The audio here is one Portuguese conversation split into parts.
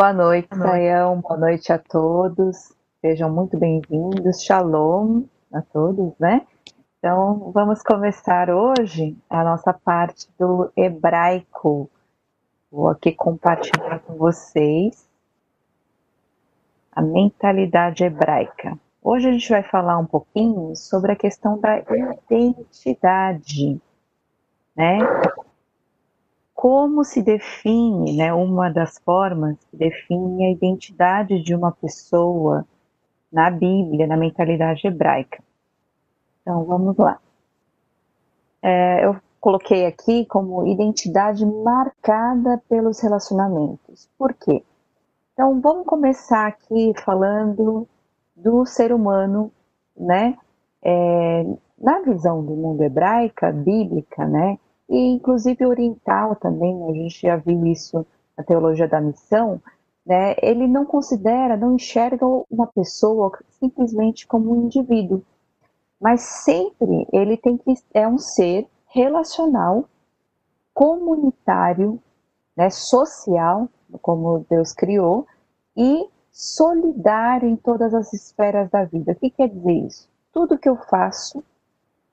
Boa noite, Sayão. Boa noite a todos. Sejam muito bem-vindos. Shalom a todos, né? Então, vamos começar hoje a nossa parte do hebraico. Vou aqui compartilhar com vocês a mentalidade hebraica. Hoje a gente vai falar um pouquinho sobre a questão da identidade, né? Como se define, né, uma das formas que define a identidade de uma pessoa na Bíblia, na mentalidade hebraica. Então, vamos lá. É, eu coloquei aqui como identidade marcada pelos relacionamentos. Por quê? Então, vamos começar aqui falando do ser humano, né? É, na visão do mundo hebraica, bíblica, né? E inclusive oriental também, a gente já viu isso na teologia da missão, né? Ele não considera, não enxerga uma pessoa simplesmente como um indivíduo, mas sempre ele tem que é um ser relacional, comunitário, né, social, como Deus criou, e solidário em todas as esferas da vida. O que quer dizer isso? Tudo que eu faço,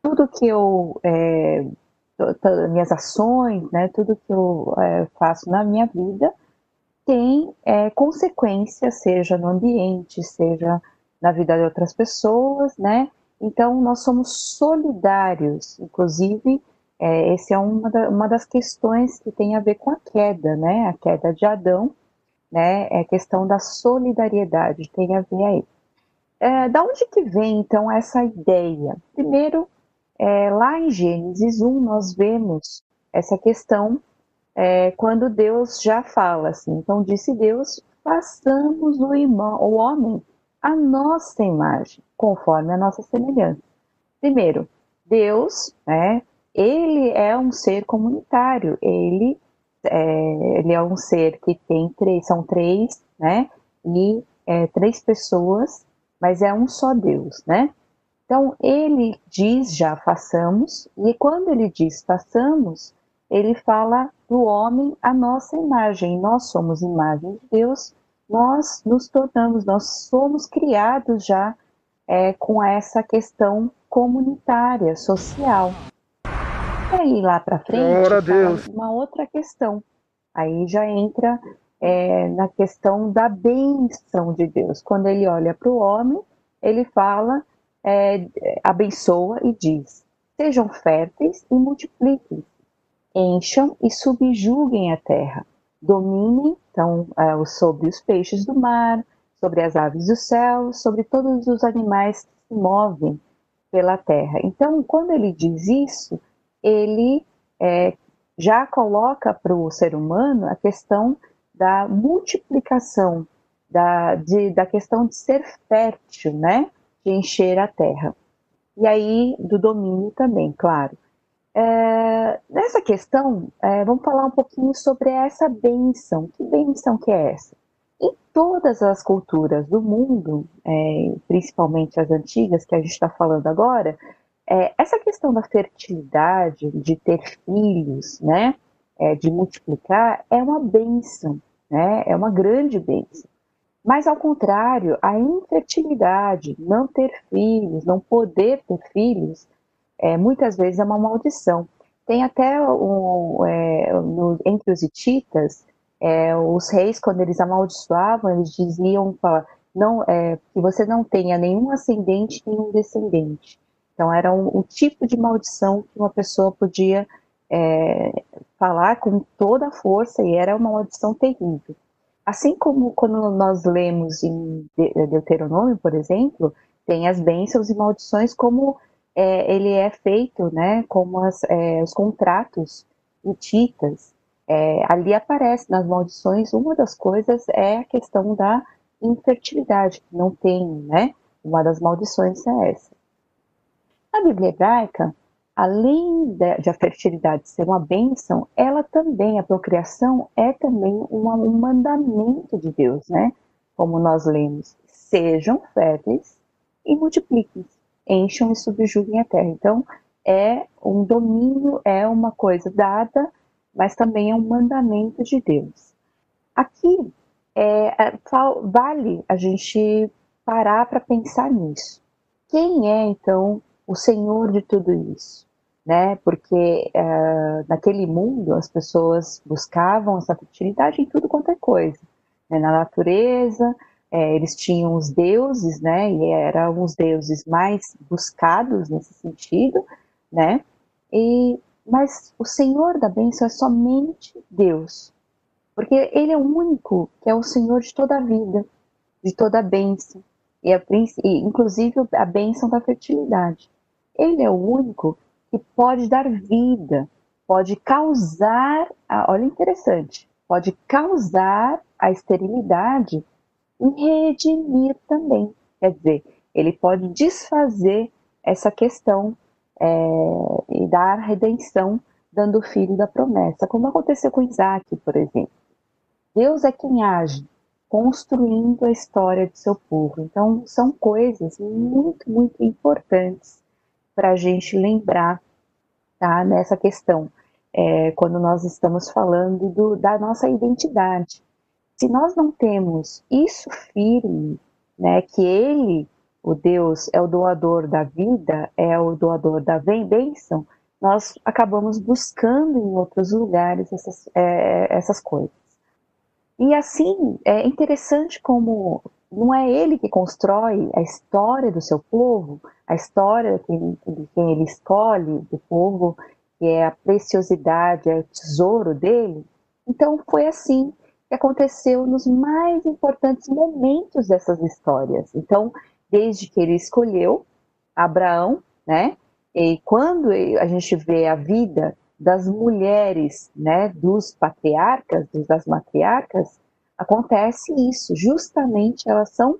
tudo que eu é, minhas ações, né, tudo que eu é, faço na minha vida tem é, consequências, seja no ambiente, seja na vida de outras pessoas, né? Então nós somos solidários, inclusive é, essa é uma, da, uma das questões que tem a ver com a queda, né? A queda de Adão, né? É questão da solidariedade, tem a ver aí. É, da onde que vem então essa ideia? Primeiro, é, lá em Gênesis 1 nós vemos essa questão é, quando Deus já fala assim. Então disse Deus: façamos o, o homem a nossa imagem, conforme a nossa semelhança. Primeiro, Deus, né? Ele é um ser comunitário. Ele é, ele é um ser que tem três, são três, né? E é, três pessoas, mas é um só Deus, né? Então ele diz já façamos, e quando ele diz façamos, ele fala do homem a nossa imagem. Nós somos imagem de Deus, nós nos tornamos, nós somos criados já é, com essa questão comunitária, social. E aí lá para frente, uma outra questão. Aí já entra é, na questão da bênção de Deus. Quando ele olha para o homem, ele fala, é, abençoa e diz: sejam férteis e multipliquem, encham e subjuguem a terra, dominem então é, sobre os peixes do mar, sobre as aves do céu, sobre todos os animais que se movem pela terra. Então, quando ele diz isso, ele é, já coloca para o ser humano a questão da multiplicação, da, de, da questão de ser fértil, né? De encher a terra. E aí, do domínio também, claro. É, nessa questão, é, vamos falar um pouquinho sobre essa benção. Que benção que é essa? Em todas as culturas do mundo, é, principalmente as antigas que a gente está falando agora, é, essa questão da fertilidade, de ter filhos, né, é, de multiplicar, é uma benção, né, é uma grande benção. Mas, ao contrário, a infertilidade, não ter filhos, não poder ter filhos, é, muitas vezes é uma maldição. Tem até é, no, entre os hititas, é, os reis, quando eles amaldiçoavam, eles diziam não, é, que você não tenha nenhum ascendente, nenhum descendente. Então, era um, um tipo de maldição que uma pessoa podia é, falar com toda a força e era uma maldição terrível. Assim como quando nós lemos em Deuteronômio, por exemplo, tem as bênçãos e maldições como é, ele é feito, né, como as, é, os contratos hititas. É, ali aparece nas maldições, uma das coisas é a questão da infertilidade, que não tem, né, uma das maldições é essa. A Bíblia hebraica, além de, a fertilidade ser uma bênção, ela também, a procriação, é também uma, um mandamento de Deus, né? Como nós lemos, sejam férteis e multipliquem-se, encham e subjuguem a terra. Então, é um domínio, é uma coisa dada, mas também é um mandamento de Deus. Aqui, é, é vale a gente parar para pensar nisso. Quem é então o Senhor de tudo isso? Né? Porque uh, naquele mundo as pessoas buscavam essa fertilidade em tudo quanto é coisa, né? na natureza, é, eles tinham os deuses, né? E eram os deuses mais buscados nesse sentido, né? E mas o Senhor da bênção é somente Deus, porque Ele é o único que é o Senhor de toda a vida, de toda a bênção, e, a, e inclusive a bênção da fertilidade. Ele é o único que pode dar vida, pode causar, olha interessante, pode causar a esterilidade e redimir também. Quer dizer, ele pode desfazer essa questão é, e dar redenção dando o filho da promessa, como aconteceu com Isaac, por exemplo. Deus é quem age, construindo a história de seu povo. Então, são coisas muito, muito importantes para a gente lembrar tá, nessa questão, é, quando nós estamos falando do, da nossa identidade. Se nós não temos isso firme, né, que Ele o Deus é o doador da vida, é o doador da bênção, nós acabamos buscando em outros lugares essas, é, essas coisas. E assim, é interessante como não é ele que constrói a história do seu povo, a história de quem ele escolhe, do povo, que é a preciosidade, é o tesouro dele. Então foi assim que aconteceu nos mais importantes momentos dessas histórias. Então, desde que ele escolheu Abraão, né? E quando a gente vê a vida das mulheres, né, dos patriarcas, das matriarcas, acontece isso, justamente elas são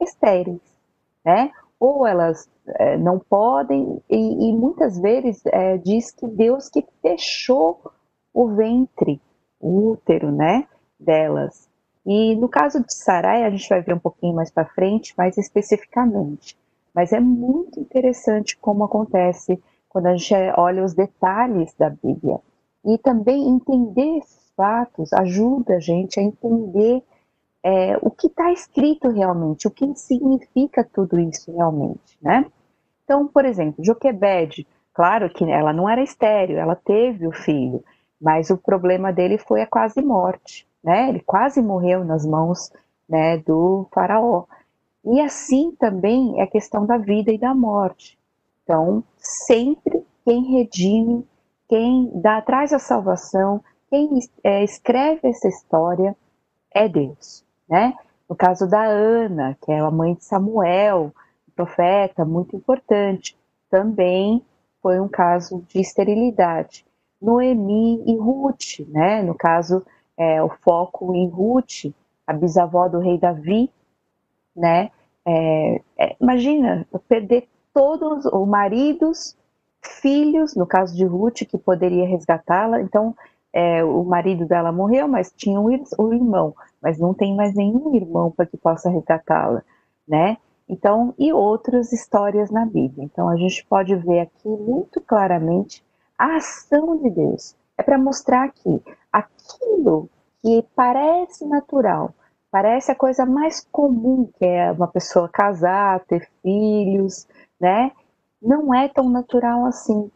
estéreis, né? Ou elas é, não podem, e, e muitas vezes é, diz que Deus que fechou o ventre, o útero, né, delas. E no caso de Sarai, a gente vai ver um pouquinho mais para frente, mais especificamente. Mas é muito interessante como acontece quando a gente olha os detalhes da Bíblia. E também entender esses fatos ajuda a gente a entender é, o que está escrito realmente, o que significa tudo isso realmente, né? Então, por exemplo, Joquebed, claro que ela não era estéreo, ela teve o filho, mas o problema dele foi a quase morte né? Ele quase morreu nas mãos né, do faraó. E assim também é a questão da vida e da morte. Então, sempre quem redime, quem dá traz a salvação, quem é, escreve essa história é Deus, né? No caso da Ana, que é a mãe de Samuel, profeta muito importante, também foi um caso de esterilidade. Noemi e Ruth, né? No caso é, o foco em Ruth, a bisavó do rei Davi, né? É, é, imagina perder todos os maridos, filhos, no caso de Ruth, que poderia resgatá-la. Então, é, o marido dela morreu, mas tinha um, um irmão, mas não tem mais nenhum irmão para que possa resgatá-la, né? Então, e outras histórias na Bíblia. Então, a gente pode ver aqui muito claramente a ação de Deus. É para mostrar que aquilo que parece natural, parece a coisa mais comum, que é uma pessoa casar, ter filhos, né? Não é tão natural assim.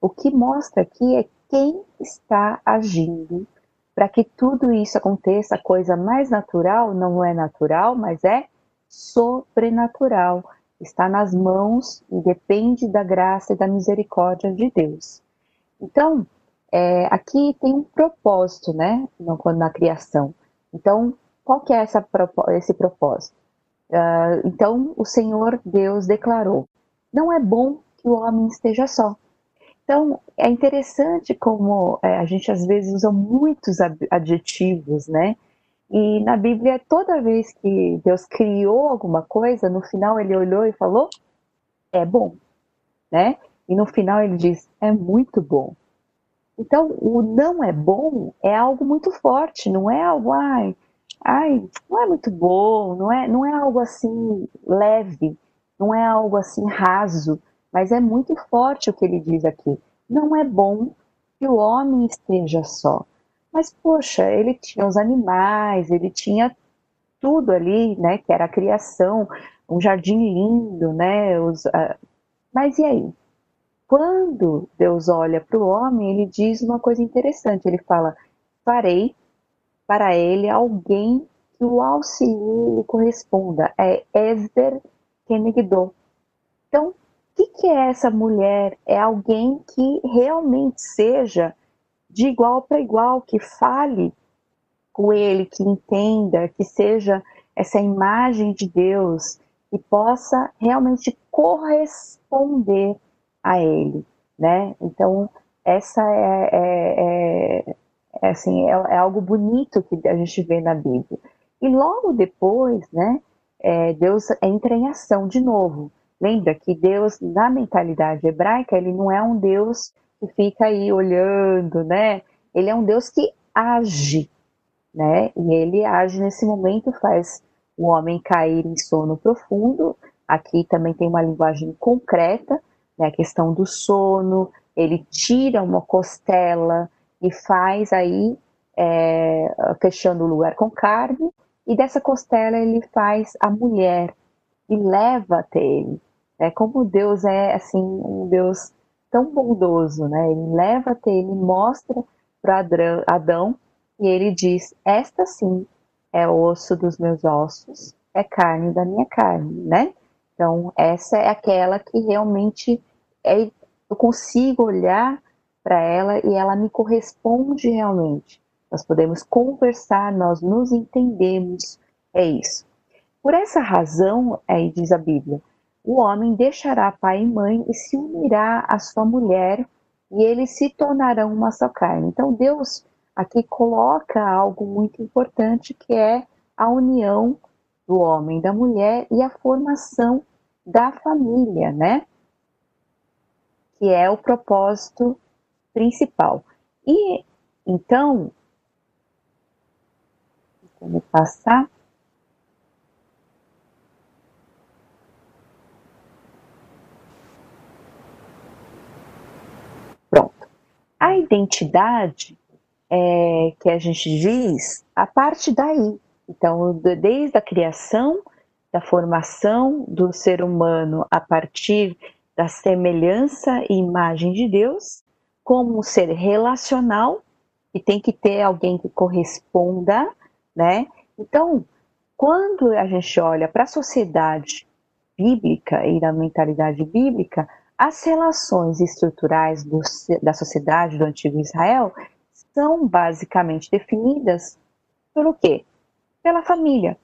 O que mostra aqui é quem está agindo para que tudo isso aconteça. A coisa mais natural não é natural, mas é sobrenatural. Está nas mãos e depende da graça e da misericórdia de Deus. Então, é, aqui tem um propósito, né, na, na criação. Então, qual que é essa, esse propósito? Uh, então, o Senhor Deus declarou: não é bom que o homem esteja só. Então, é interessante como é, a gente às vezes usa muitos adjetivos, né? E na Bíblia, toda vez que Deus criou alguma coisa, no final ele olhou e falou: é bom, né? E no final ele diz: é muito bom. Então, o não é bom é algo muito forte, não é algo, ai, ai, não é muito bom, não é, não é algo assim leve, não é algo assim raso, mas é muito forte o que ele diz aqui. Não é bom que o homem esteja só. Mas, poxa, ele tinha os animais, ele tinha tudo ali, né? Que era a criação, um jardim lindo, né? Os, uh... Mas e aí? Quando Deus olha para o homem, ele diz uma coisa interessante. Ele fala: Farei para ele alguém que o auxilie e corresponda. É Esder Kenegdo. Então, o que, que é essa mulher? É alguém que realmente seja de igual para igual, que fale com ele, que entenda, que seja essa imagem de Deus e possa realmente corresponder a ele, né? Então essa é, é, é, é assim é, é, algo bonito que a gente vê na Bíblia. E logo depois, né? É, Deus entra em ação de novo. Lembra que Deus, na mentalidade hebraica, ele não é um Deus que fica aí olhando, né? Ele é um Deus que age, né? E ele age nesse momento, faz o homem cair em sono profundo. Aqui também tem uma linguagem concreta, né? A questão do sono. Ele tira uma costela e faz aí, é, fechando o lugar com carne, e dessa costela ele faz a mulher e leva até ele. É como Deus é assim um Deus tão bondoso, né? Ele leva até ele, mostra para Adão e ele diz: Esta sim é osso dos meus ossos, é carne da minha carne, né? Então, essa é aquela que realmente é, eu consigo olhar para ela e ela me corresponde realmente. Nós podemos conversar, nós nos entendemos, é isso. Por essa razão, aí diz a Bíblia, o homem deixará pai e mãe e se unirá à sua mulher e eles se tornarão uma só carne. Então Deus aqui coloca algo muito importante que é a união do homem e da mulher e a formação da família, né? Que é o propósito principal. E então, vamos passar. Pronto. A identidade é, que a gente diz, a parte daí. Então, desde a criação, da formação do ser humano a partir da semelhança e imagem de Deus, como um ser relacional, e tem que ter alguém que corresponda, né? Então, quando a gente olha para a sociedade bíblica e da mentalidade bíblica, as relações estruturais do, da sociedade do antigo Israel são basicamente definidas pelo quê? Pela família.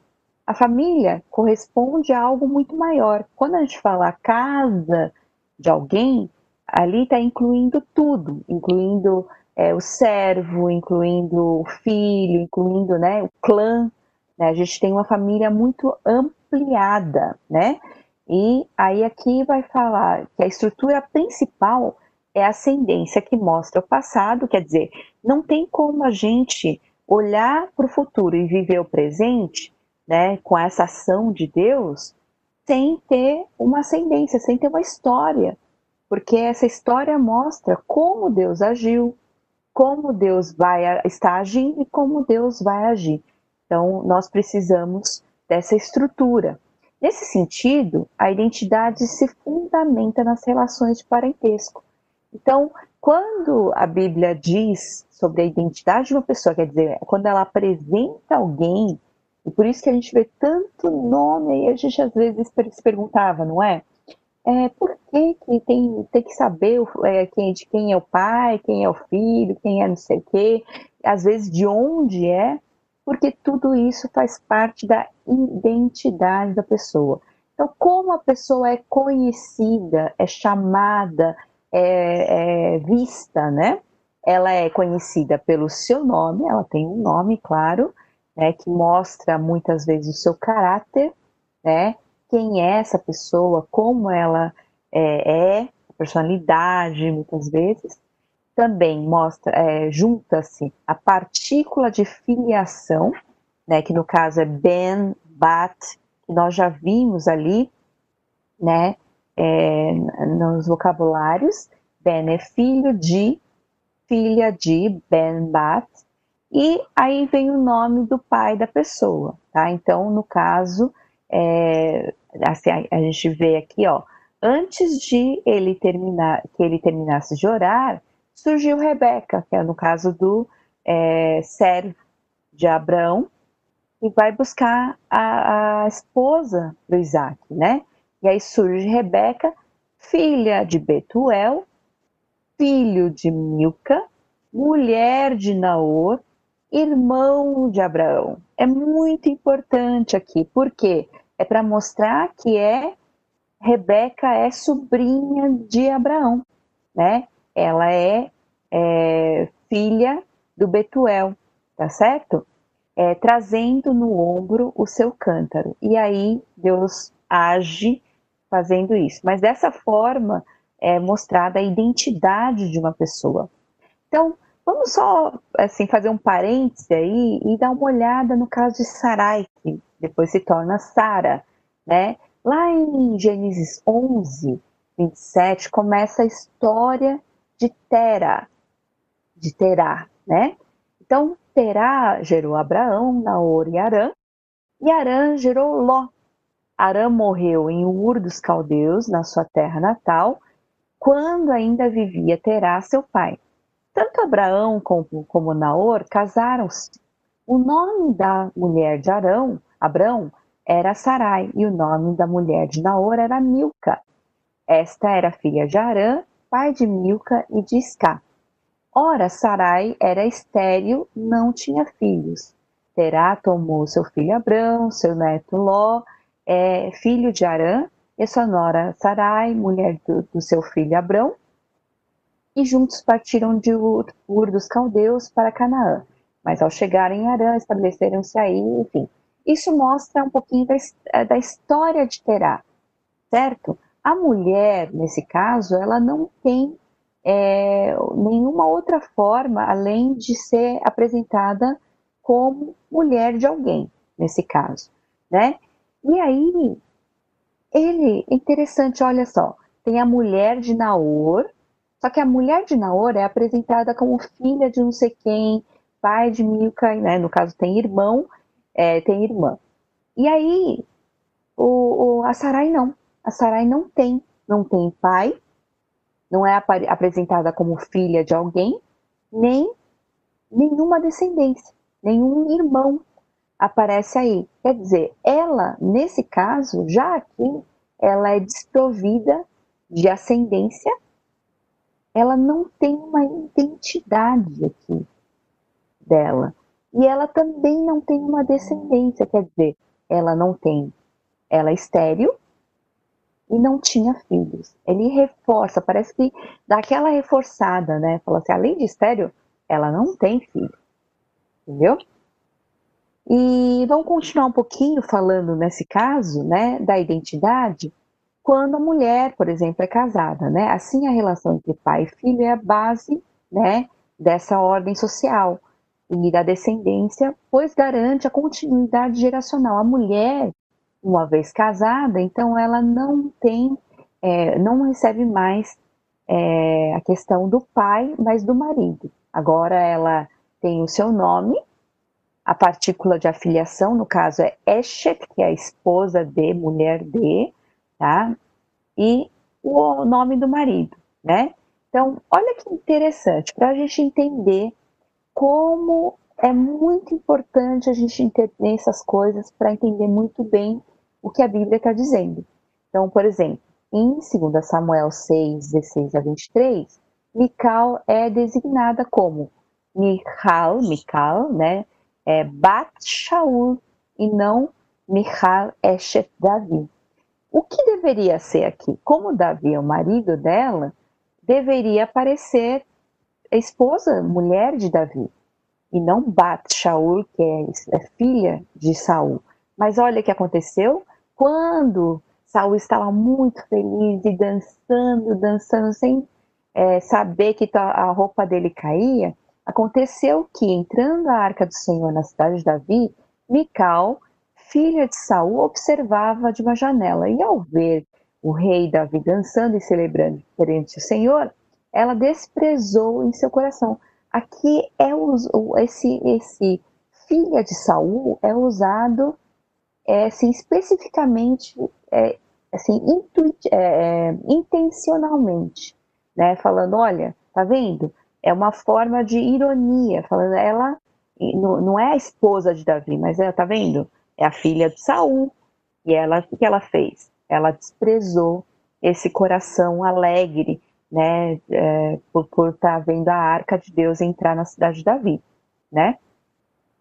A família corresponde a algo muito maior. Quando a gente fala casa de alguém, ali está incluindo tudo, incluindo é, o servo, incluindo o filho, incluindo né, o clã. Né? A gente tem uma família muito ampliada, né? E aí aqui vai falar que a estrutura principal é a ascendência que mostra o passado, quer dizer, não tem como a gente olhar para o futuro e viver o presente, né, com essa ação de Deus, sem ter uma ascendência, sem ter uma história, porque essa história mostra como Deus agiu, como Deus vai estar agindo e como Deus vai agir. Então, nós precisamos dessa estrutura. Nesse sentido, a identidade se fundamenta nas relações de parentesco. Então, quando a Bíblia diz sobre a identidade de uma pessoa, quer dizer, quando ela apresenta alguém, e por isso que a gente vê tanto nome, aí a gente às vezes se perguntava, não é? É por que, que tem, tem que saber é, quem, de quem é o pai, quem é o filho, quem é não sei o quê, às vezes de onde é, porque tudo isso faz parte da identidade da pessoa. Então, como a pessoa é conhecida, é chamada, é, é vista, né? Ela é conhecida pelo seu nome, ela tem um nome, claro, né, que mostra muitas vezes o seu caráter, né? Quem é essa pessoa, como ela é, é personalidade, muitas vezes. Também mostra, é, junta-se a partícula de filiação, né, que no caso é ben, bat, que nós já vimos ali, né, é, nos vocabulários. Ben é filho de, filha de, Ben Bat. E aí vem o nome do pai da pessoa, tá? Então, no caso, é, assim, a, gente vê aqui, ó, antes de ele terminar, que ele terminasse de orar, surgiu Rebeca, que é no caso do é, servo de Abraão, e vai buscar a, a esposa do Isaac, né? E aí surge Rebeca, filha de Betuel, filho de Milca, mulher de Naor, irmão de Abraão. É muito importante aqui, porque é para mostrar que é Rebeca é sobrinha de Abraão, né? Ela é, é filha do Betuel, tá certo? É, trazendo no ombro o seu cântaro. E aí Deus age fazendo isso. Mas dessa forma é mostrada a identidade de uma pessoa. Então, vamos só assim fazer um parêntese aí e dar uma olhada no caso de Sarai, que depois se torna Sara, né? Lá em Gênesis 11, 27, começa a história de Tera, de Terá, né? Então, Terá gerou Abraão, Naor e Arã, e Arã gerou Ló. Arã morreu em Ur dos Caldeus, na sua terra natal, quando ainda vivia Terá, seu pai. Tanto Abraão como, como Naor casaram-se. O nome da mulher de Arão, Abrão, era Sarai, e o nome da mulher de Naor era Milca. Esta era filha de Arã, pai de Milca e de Isca. Ora, Sarai era estéril, não tinha filhos. Terá tomou seu filho Abrão, seu neto Ló, é, filho de Arã, e sua nora Sarai, mulher do, do seu filho Abrão, e juntos partiram de Ur, Ur dos Caldeus para Canaã. Mas ao chegarem em Arã, estabeleceram-se aí, enfim. Isso mostra um pouquinho da, eh, da história de Terá, certo? A mulher, nesse caso, ela não tem é, nenhuma outra forma além de ser apresentada como mulher de alguém, nesse caso, né? E aí, ele, interessante, olha só, tem a mulher de Naor, só que a mulher de Naor é apresentada como filha de não sei quem, pai de Milca, né? No caso tem irmão, é, tem irmã. E aí o, o, a Sarai não. A Sarai não tem, não tem pai, não é ap apresentada como filha de alguém, nem nenhuma descendência, nenhum irmão aparece aí. Quer dizer, ela, nesse caso, já aqui, ela é desprovida de ascendência ela não tem uma identidade aqui dela. E ela também não tem uma descendência, quer dizer, ela não tem, ela é estéril e não tinha filhos. Ele reforça, parece que dá aquela reforçada, né? Fala assim, além de estéril, ela não tem filho. Entendeu? E vamos continuar um pouquinho falando nesse caso, né, da identidade quando a mulher, por exemplo, é casada, né? Assim, a relação entre pai e filho é a base, né, dessa ordem social e da descendência, pois garante a continuidade geracional. A mulher, uma vez casada, então ela não tem, é, não recebe mais é, a questão do pai, mas do marido. Agora ela tem o seu nome, a partícula de afiliação, no caso é Eshet, que é a esposa de, mulher de, tá? E o nome do marido, né? Então, olha que interessante, para a gente entender como é muito importante a gente entender essas coisas para entender muito bem o que a Bíblia está dizendo. Então, por exemplo, em 2 Samuel 6, 16 a 23, Mical é designada como Michal, Mical, né? É Bat Shaul e não Michal Eshet Davi. O que deveria ser aqui? Como Davi é o marido dela, deveria aparecer a esposa, mulher de Davi, e não Bat Shaul, que é, é filha de Saul. Mas olha o que aconteceu quando Saul estava muito feliz e dançando, dançando sem é, saber que a roupa dele caía. Aconteceu que entrando a arca do Senhor na cidade de Davi, Mical filha de Saul observava de uma janela e ao ver o rei Davi dançando e celebrando perante o Senhor, ela desprezou em seu coração. aqui é esse, esse filha de Saul é usado é, assim, especificamente, é, assim, intuit, é, é, intencionalmente, né? Falando, olha, tá vendo? É uma forma de ironia, falando, ela não é a esposa de Davi, mas ela, tá vendo? É a filha de Saul. E ela, o que ela fez? Ela desprezou esse coração alegre, né, é, por estar tá vendo a arca de Deus entrar na cidade de Davi, né?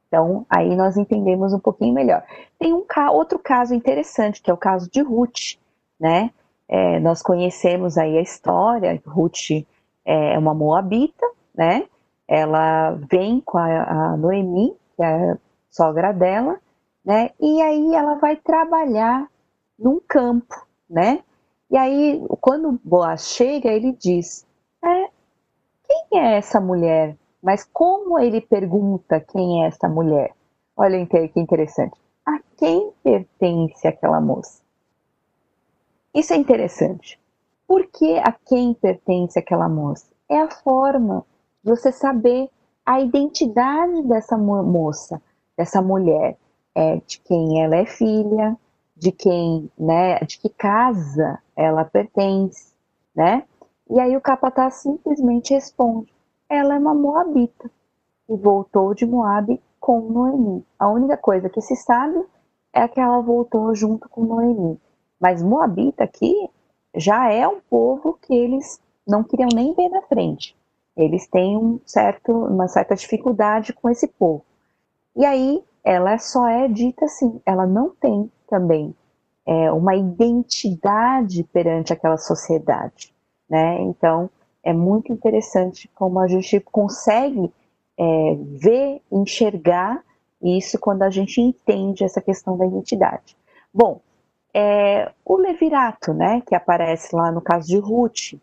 Então, aí nós entendemos um pouquinho melhor. Tem um outro caso interessante, que é o caso de Ruth, né? É, nós conhecemos aí a história, Ruth é uma moabita, né? Ela vem com a, a Noemi, que é a sogra dela, né? E aí ela vai trabalhar num campo, né? E aí, quando Boaz chega, ele diz: é, quem é essa mulher? Mas como ele pergunta quem é essa mulher? Olha que interessante. A quem pertence aquela moça? Isso é interessante. Por que a quem pertence aquela moça? É a forma de você saber a identidade dessa moça, dessa mulher, é de quem ela é filha, de quem, né, de que casa ela pertence, né? E aí o capataz simplesmente responde: ela é uma moabita e voltou de Moabe com Noemi. A única coisa que se sabe é que ela voltou junto com Noemi. Mas Moabita aqui já é um povo que eles não queriam nem ver na frente. Eles têm um certo, uma certa dificuldade com esse povo. E aí ela só é dita assim, ela não tem também é, uma identidade perante aquela sociedade, né? Então é muito interessante como a gente consegue é, ver, enxergar isso quando a gente entende essa questão da identidade. Bom, é, o levirato, né, que aparece lá no caso de Ruth,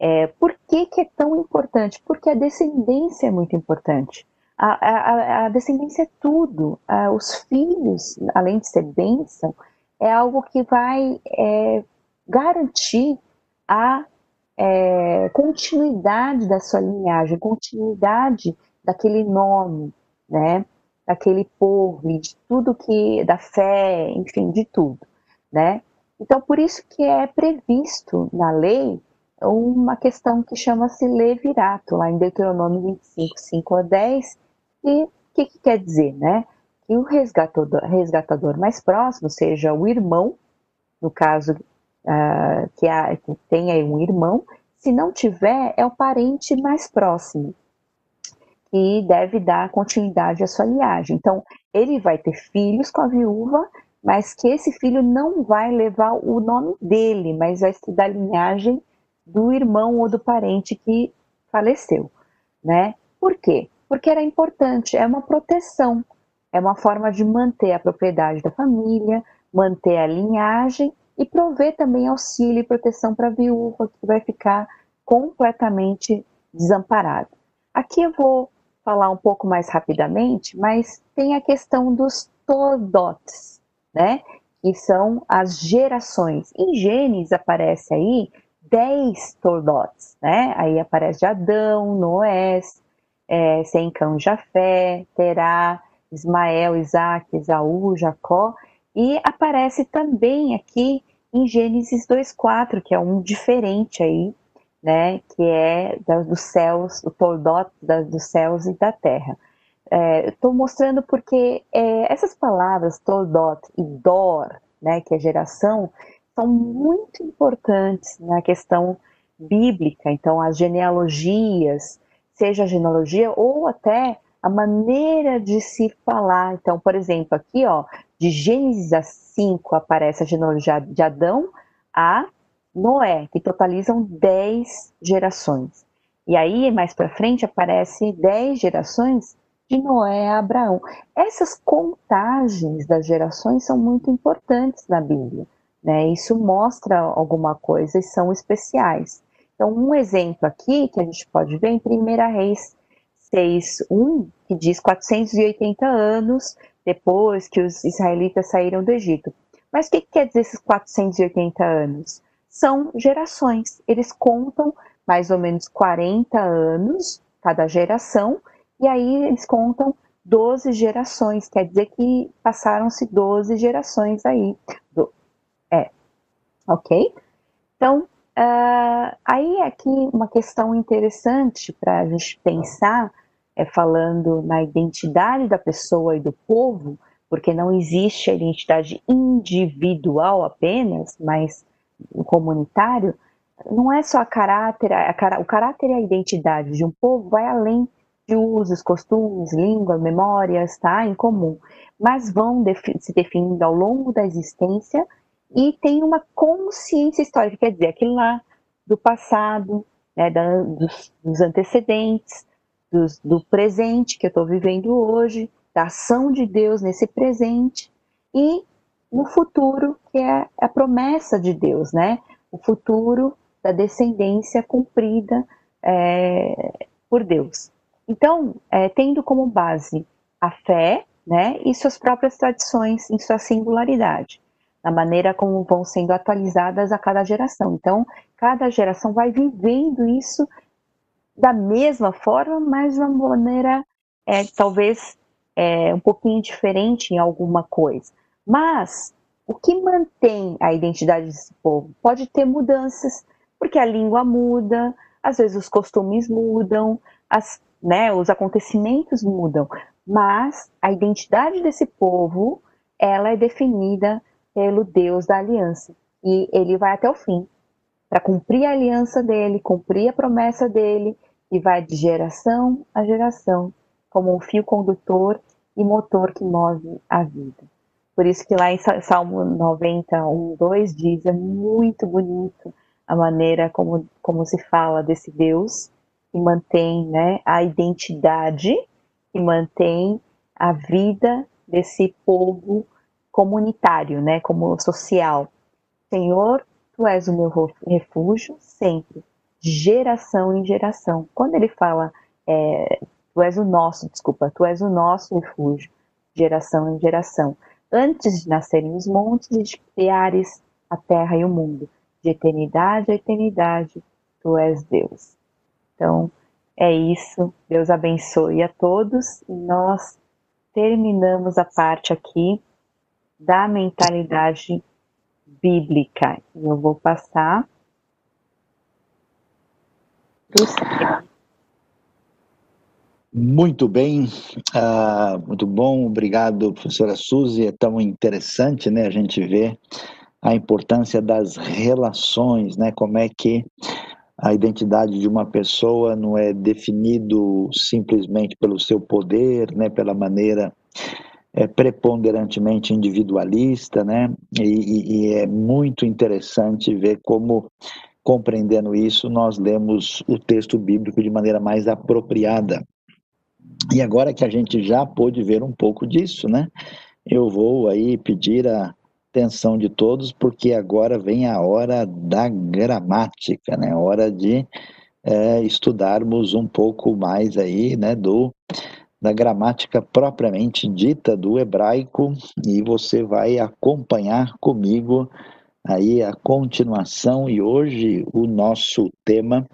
é, por que, que é tão importante? Porque a descendência é muito importante. A, a, a descendência é tudo. os filhos, além de ser bênção, é algo que vai é, garantir a é, continuidade da sua linhagem, continuidade daquele nome, né? Daquele povo, de tudo que, da fé, enfim, de tudo, né? Então, por isso que é previsto na lei uma questão que chama-se levirato, lá em Deuteronômio 25, 5 a 10, e o que, que, quer dizer, né? Que o resgatador, resgatador mais próximo, seja o irmão, no caso uh, que, há, que aí um irmão, se não tiver, é o parente mais próximo, que deve dar continuidade à sua linhagem. Então, ele vai ter filhos com a viúva, mas que esse filho não vai levar o nome dele, mas vai ser da linhagem do irmão ou do parente que faleceu, né? Por quê? Porque era importante, é uma proteção, é uma forma de manter a propriedade da família, manter a linhagem e prover também auxílio e proteção para a viúva que vai ficar completamente desamparada. Aqui eu vou falar um pouco mais rapidamente, mas tem a questão dos todotes, né? Que são as gerações. Em Gênesis aparece aí dez Tordotes, né? Aí aparece Adão, Noé, é, Sem Cão, Jafé, Terá, Ismael, Isaac, Esaú, Jacó, e aparece também aqui em Gênesis 2,4, que é um diferente aí, né? Que é dos céus, o Toldot dos céus e da terra. É, Estou mostrando porque é, essas palavras Toldot e Dor, né? Que é geração, são muito importantes na questão bíblica. Então, as genealogias, seja a genealogia ou até a maneira de se falar. Então, por exemplo, aqui, ó, de Gênesis a 5 aparece a genealogia de Adão a Noé, que totalizam 10 gerações. E aí, mais para frente, aparece 10 gerações de Noé a Abraão. Essas contagens das gerações são muito importantes na Bíblia. Né? Isso mostra alguma coisa e são especiais. Então, um exemplo aqui que a gente pode ver em 1 Reis 6.1, que diz 480 anos depois que os israelitas saíram do Egito. Mas o que, que quer dizer esses 480 anos? São gerações. Eles contam mais ou menos 40 anos, cada geração, e aí eles contam 12 gerações, quer dizer que passaram-se 12 gerações aí. Do, é, ok? Então, uh, aí aqui uma questão interessante para a gente pensar, é falando na identidade da pessoa e do povo, porque não existe a identidade individual apenas, mas o comunitário, não é só a caráter, a, o caráter e a identidade de um povo vai além de usos, costumes, língua, memórias, tá, em comum, mas vão defi se definindo ao longo da existência e tem uma consciência histórica, quer dizer, aquilo lá do passado, né, da, dos, dos, antecedentes, dos, do presente que eu estou vivendo hoje, da ação de Deus nesse presente e no futuro, que é a promessa de Deus, né? O futuro da descendência cumprida é, por Deus. Então, é, tendo como base a fé, né, e suas próprias tradições em sua singularidade, na maneira como vão sendo atualizadas a cada geração. Então, cada geração vai vivendo isso da mesma forma, mas de uma maneira é, talvez é, um pouquinho diferente em alguma coisa. Mas o que mantém a identidade desse povo? Pode ter mudanças, porque a língua muda, às vezes os costumes mudam, as, né, os acontecimentos mudam, mas a identidade desse povo ela é definida pelo Deus da aliança e ele vai até o fim para cumprir a aliança dele, cumprir a promessa dele e vai de geração a geração como um fio condutor e motor que move a vida. Por isso que lá em Salmo 91, 2 diz, é muito bonito a maneira como, como se fala desse Deus que mantém né, a identidade, que mantém a vida desse povo comunitário, né, como social. Senhor, tu és o meu refúgio sempre, de geração em geração. Quando ele fala é, Tu és o nosso, desculpa, tu és o nosso refúgio, geração em geração. Antes de nascerem os montes e de criares a terra e o mundo, de eternidade a eternidade, tu és Deus. Então, é isso. Deus abençoe a todos e nós terminamos a parte aqui da mentalidade bíblica. Eu vou passar muito bem, uh, muito bom, obrigado, professora Suzy. É tão interessante, né, a gente ver a importância das relações, né, como é que a identidade de uma pessoa não é definido simplesmente pelo seu poder, né, pela maneira é, preponderantemente individualista, né, e, e é muito interessante ver como compreendendo isso, nós lemos o texto bíblico de maneira mais apropriada. E agora que a gente já pôde ver um pouco disso, né? Eu vou aí pedir a atenção de todos, porque agora vem a hora da gramática, né? Hora de é, estudarmos um pouco mais aí, né? Do da gramática propriamente dita do hebraico e você vai acompanhar comigo aí a continuação e hoje o nosso tema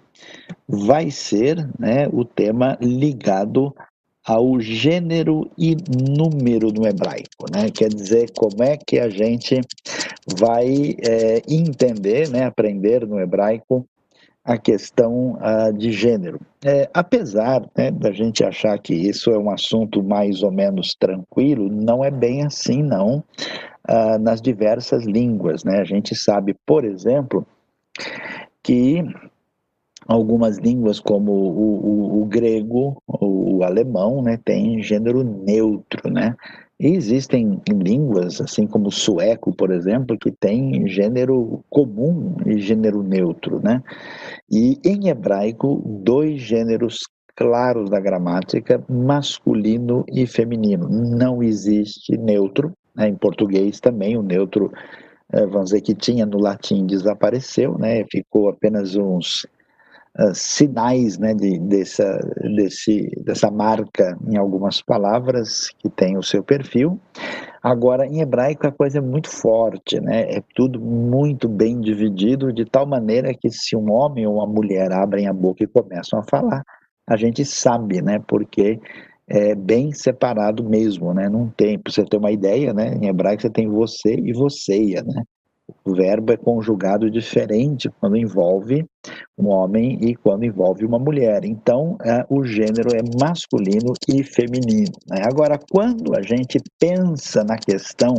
vai ser né, o tema ligado ao gênero e número no hebraico, né? Quer dizer, como é que a gente vai é, entender, né, aprender no hebraico a questão de gênero. É, apesar né, da gente achar que isso é um assunto mais ou menos tranquilo, não é bem assim, não, uh, nas diversas línguas. Né? A gente sabe, por exemplo, que algumas línguas como o, o, o grego, o, o, alemão, né, tem gênero neutro, né? Existem línguas, assim como o sueco, por exemplo, que tem gênero comum e gênero neutro, né? E em hebraico, dois gêneros claros da gramática, masculino e feminino. Não existe neutro, né? em português também o neutro, eh, vamos dizer que tinha no latim, desapareceu, né? ficou apenas uns uh, sinais né, de, dessa, desse, dessa marca em algumas palavras que tem o seu perfil. Agora, em hebraico a coisa é muito forte, né? é tudo muito bem dividido, de tal maneira que se um homem ou uma mulher abrem a boca e começam a falar, a gente sabe, né? Porque é bem separado mesmo, né? Não tem, para você ter uma ideia, né? Em hebraico você tem você e vocêia, né? O verbo é conjugado diferente quando envolve um homem e quando envolve uma mulher. Então, é, o gênero é masculino e feminino. Né? Agora, quando a gente pensa na questão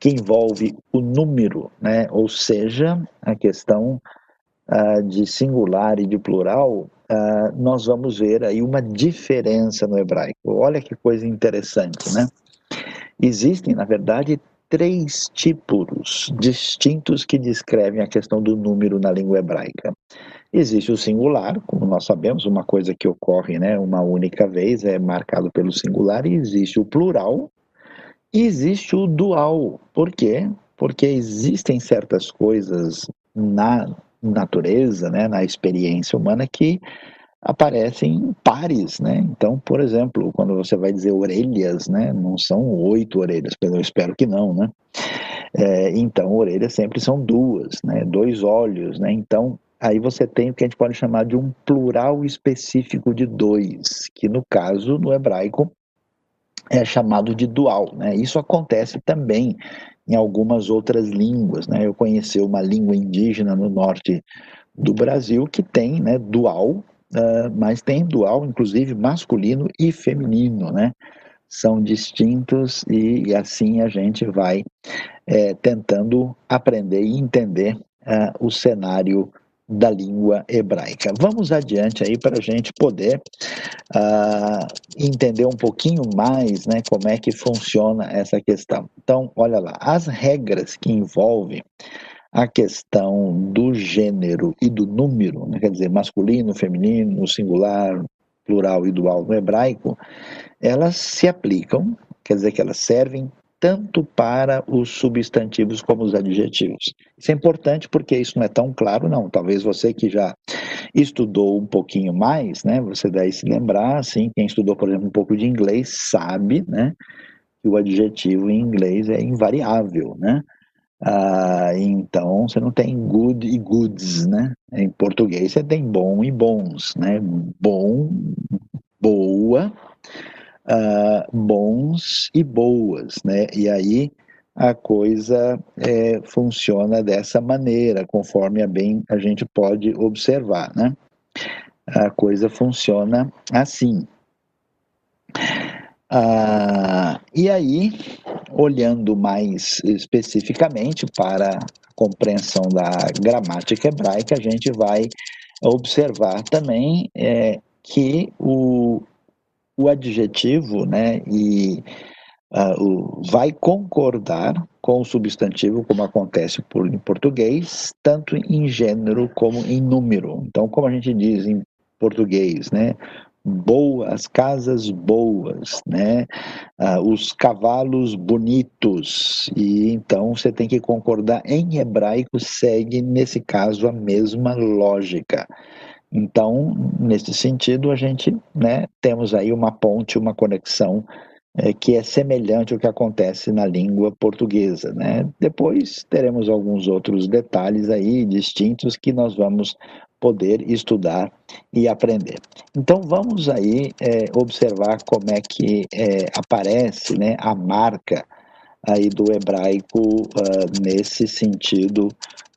que envolve o número, né? ou seja, a questão uh, de singular e de plural, uh, nós vamos ver aí uma diferença no hebraico. Olha que coisa interessante, né? Existem, na verdade, três tipos distintos que descrevem a questão do número na língua hebraica. Existe o singular, como nós sabemos, uma coisa que ocorre né, uma única vez, é marcado pelo singular, e existe o plural, e existe o dual. Por quê? Porque existem certas coisas na natureza, né, na experiência humana, que aparecem pares, né? Então, por exemplo, quando você vai dizer orelhas, né, não são oito orelhas, eu espero que não, né? É, então, orelhas sempre são duas, né? Dois olhos, né? Então, aí você tem o que a gente pode chamar de um plural específico de dois, que no caso, no hebraico, é chamado de dual, né? Isso acontece também em algumas outras línguas, né? Eu conheci uma língua indígena no norte do Brasil que tem, né, dual, uh, mas tem dual, inclusive masculino e feminino, né? São distintos e, e assim a gente vai é, tentando aprender e entender uh, o cenário da língua hebraica. Vamos adiante aí para a gente poder uh, entender um pouquinho mais, né, como é que funciona essa questão. Então, olha lá, as regras que envolvem a questão do gênero e do número, né, quer dizer, masculino, feminino, singular, plural e dual no hebraico, elas se aplicam, quer dizer que elas servem tanto para os substantivos como os adjetivos. Isso é importante porque isso não é tão claro, não. Talvez você que já estudou um pouquinho mais, né, você daí se lembrar, assim, quem estudou, por exemplo, um pouco de inglês sabe, né, que o adjetivo em inglês é invariável, né? Ah, então você não tem good e goods, né? Em português você tem bom e bons, né? Bom, boa, ah, bons e boas, né? E aí a coisa é, funciona dessa maneira, conforme a bem a gente pode observar, né? A coisa funciona assim. Ah, e aí, olhando mais especificamente para a compreensão da gramática hebraica, a gente vai observar também é, que o, o adjetivo né, e, o, vai concordar com o substantivo, como acontece por, em português, tanto em gênero como em número. Então, como a gente diz em português, né? Boas, casas boas, né? Ah, os cavalos bonitos. E então você tem que concordar. Em hebraico segue nesse caso a mesma lógica. Então, nesse sentido, a gente, né, temos aí uma ponte, uma conexão é, que é semelhante ao que acontece na língua portuguesa, né? Depois teremos alguns outros detalhes aí distintos que nós vamos poder estudar e aprender. Então vamos aí é, observar como é que é, aparece né, a marca aí do hebraico uh, nesse sentido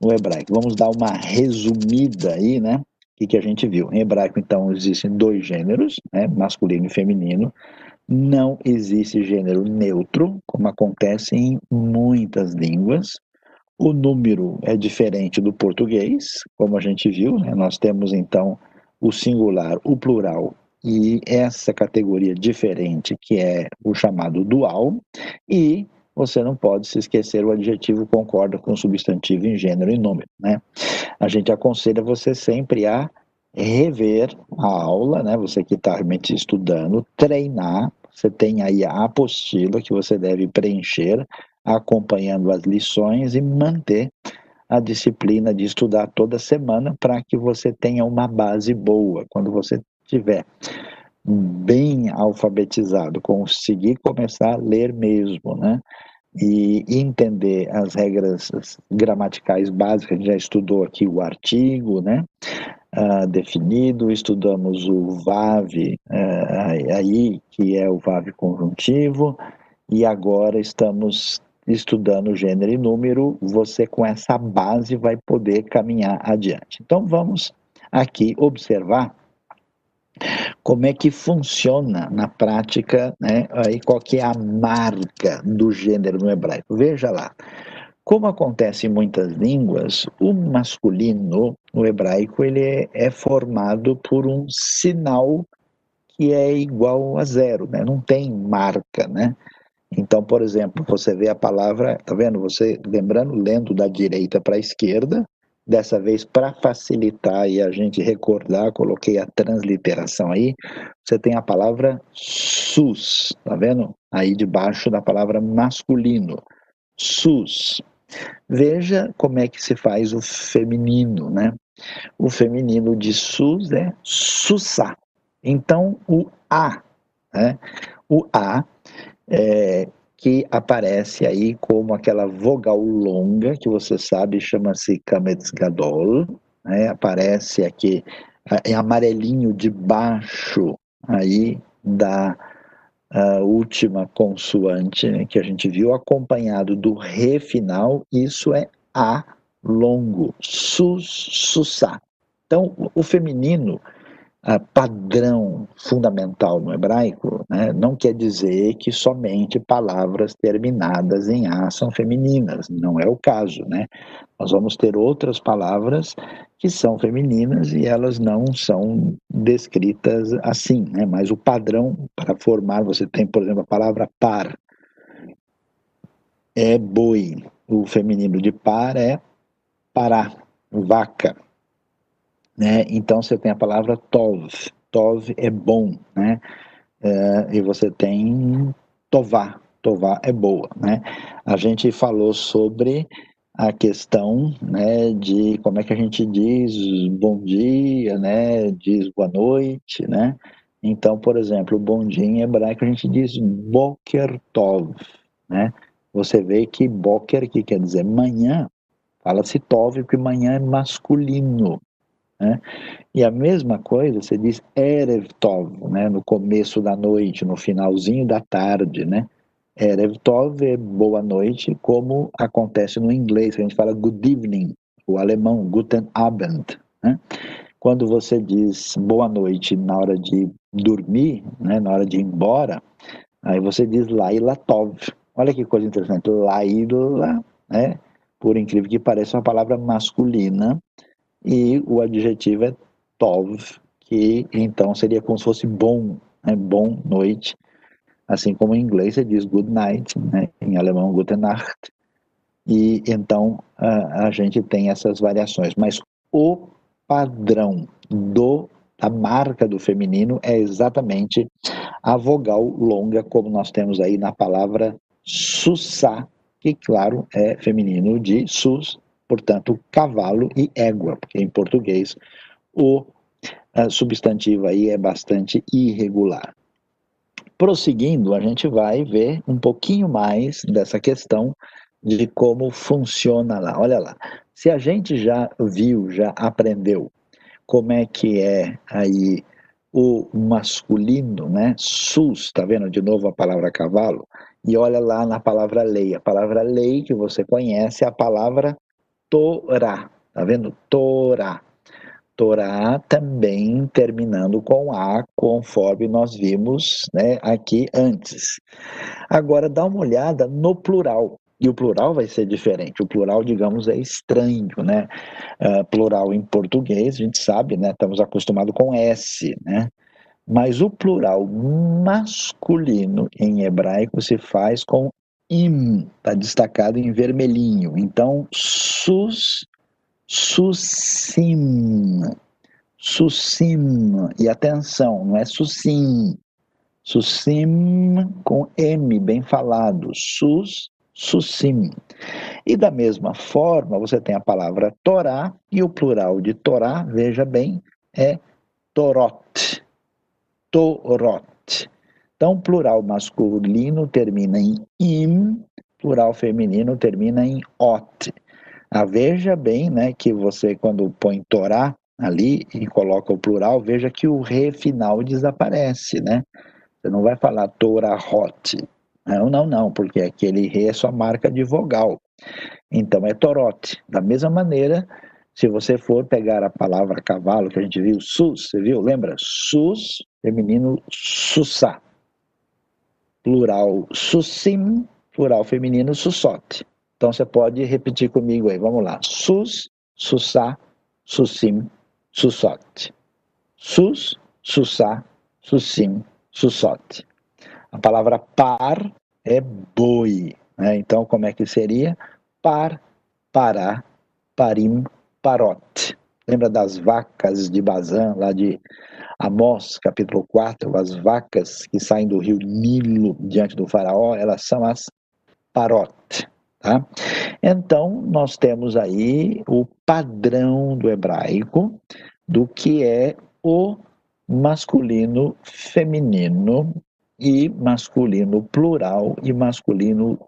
no hebraico. Vamos dar uma resumida aí, né? O que, que a gente viu? Em hebraico, então, existem dois gêneros, né, masculino e feminino. Não existe gênero neutro, como acontece em muitas línguas. O número é diferente do português, como a gente viu, né? nós temos então o singular, o plural e essa categoria diferente que é o chamado dual, e você não pode se esquecer o adjetivo concorda com o substantivo em gênero e número, né? A gente aconselha você sempre a rever a aula, né? Você que está realmente estudando, treinar. Você tem aí a apostila que você deve preencher acompanhando as lições e manter a disciplina de estudar toda semana para que você tenha uma base boa. Quando você tiver bem alfabetizado, conseguir começar a ler mesmo, né? E entender as regras gramaticais básicas, a gente já estudou aqui o artigo, né? uh, definido, estudamos o VAV uh, aí, que é o VAV conjuntivo, e agora estamos estudando gênero e número, você com essa base vai poder caminhar adiante. Então vamos aqui observar como é que funciona na prática, né? Aí qual que é a marca do gênero no hebraico? Veja lá. Como acontece em muitas línguas, o masculino no hebraico ele é, é formado por um sinal que é igual a zero, né? Não tem marca, né? Então, por exemplo, você vê a palavra, tá vendo? Você lembrando, lendo da direita para a esquerda, dessa vez para facilitar e a gente recordar, coloquei a transliteração aí. Você tem a palavra sus, tá vendo? Aí debaixo da palavra masculino, sus. Veja como é que se faz o feminino, né? O feminino de sus é sussá. Então, o a, né? O a é, que aparece aí como aquela vogal longa, que você sabe chama-se Kametz Gadol, né? aparece aqui em amarelinho debaixo aí da última consoante né, que a gente viu, acompanhado do re final, isso é A longo, sus, susá. Então, o feminino padrão fundamental no hebraico né, não quer dizer que somente palavras terminadas em A são femininas, não é o caso. Né? Nós vamos ter outras palavras que são femininas e elas não são descritas assim, né? mas o padrão para formar, você tem, por exemplo, a palavra par, é boi, o feminino de par é pará, vaca. Né? Então você tem a palavra tov, tov é bom, né? É, e você tem tová, tová é boa, né? A gente falou sobre a questão, né, de como é que a gente diz bom dia, né, diz boa noite, né? Então, por exemplo, bom dia em hebraico a gente diz boker tov, né? Você vê que boker, que quer dizer manhã, fala-se tov, porque manhã é masculino, né? E a mesma coisa, você diz Erev Tov, né? no começo da noite, no finalzinho da tarde. Né? Erev Tov é boa noite, como acontece no inglês, que a gente fala good evening, o alemão Guten Abend. Né? Quando você diz boa noite na hora de dormir, né? na hora de ir embora, aí você diz Laila Tov. Olha que coisa interessante, Laila, né? por incrível que pareça, é uma palavra masculina, e o adjetivo é tov, que então seria como se fosse bom, né? bom noite, assim como em inglês você diz good night, né? em alemão gute Nacht, e então a, a gente tem essas variações, mas o padrão do a marca do feminino é exatamente a vogal longa, como nós temos aí na palavra sussá, que, claro, é feminino de sus, portanto, cavalo e égua, porque em português o uh, substantivo aí é bastante irregular. Prosseguindo, a gente vai ver um pouquinho mais dessa questão de como funciona lá. Olha lá, se a gente já viu, já aprendeu como é que é aí o masculino, né? Sus, tá vendo de novo a palavra cavalo? E olha lá na palavra lei. A palavra lei que você conhece é a palavra Torá. Tá vendo? Torá. Torá também terminando com A, conforme nós vimos né, aqui antes. Agora dá uma olhada no plural. E o plural vai ser diferente. O plural, digamos, é estranho, né? Uh, plural em português, a gente sabe, né? Estamos acostumados com S, né? Mas o plural masculino em hebraico se faz com im, está destacado em vermelhinho. Então, sus, susim, susim. E atenção, não é susim. Susim com M, bem falado. Sus, susim. E da mesma forma, você tem a palavra Torá e o plural de Torá, veja bem, é Torot. Torot. Então, plural masculino termina em im, plural feminino termina em ot. Ah, veja bem né, que você, quando põe Torá, ali e coloca o plural, veja que o re final desaparece, né? Você não vai falar Torahot. Não, não, não, porque aquele re é só marca de vogal. Então é Torote. Da mesma maneira, se você for pegar a palavra cavalo que a gente viu, sus, você viu? Lembra? Sus, feminino, sussá. Plural, sussim, plural feminino, sussote. Então você pode repetir comigo aí, vamos lá. Sus, sussá, sussim, sussote. Sus, sussá, sussim, sussote. A palavra par é boi. Né? Então, como é que seria? Par, pará, parim, parote. Lembra das vacas de Bazan, lá de Amós, capítulo 4, as vacas que saem do rio Nilo diante do faraó, elas são as parote. Tá? Então, nós temos aí o padrão do hebraico do que é o masculino feminino e masculino plural e masculino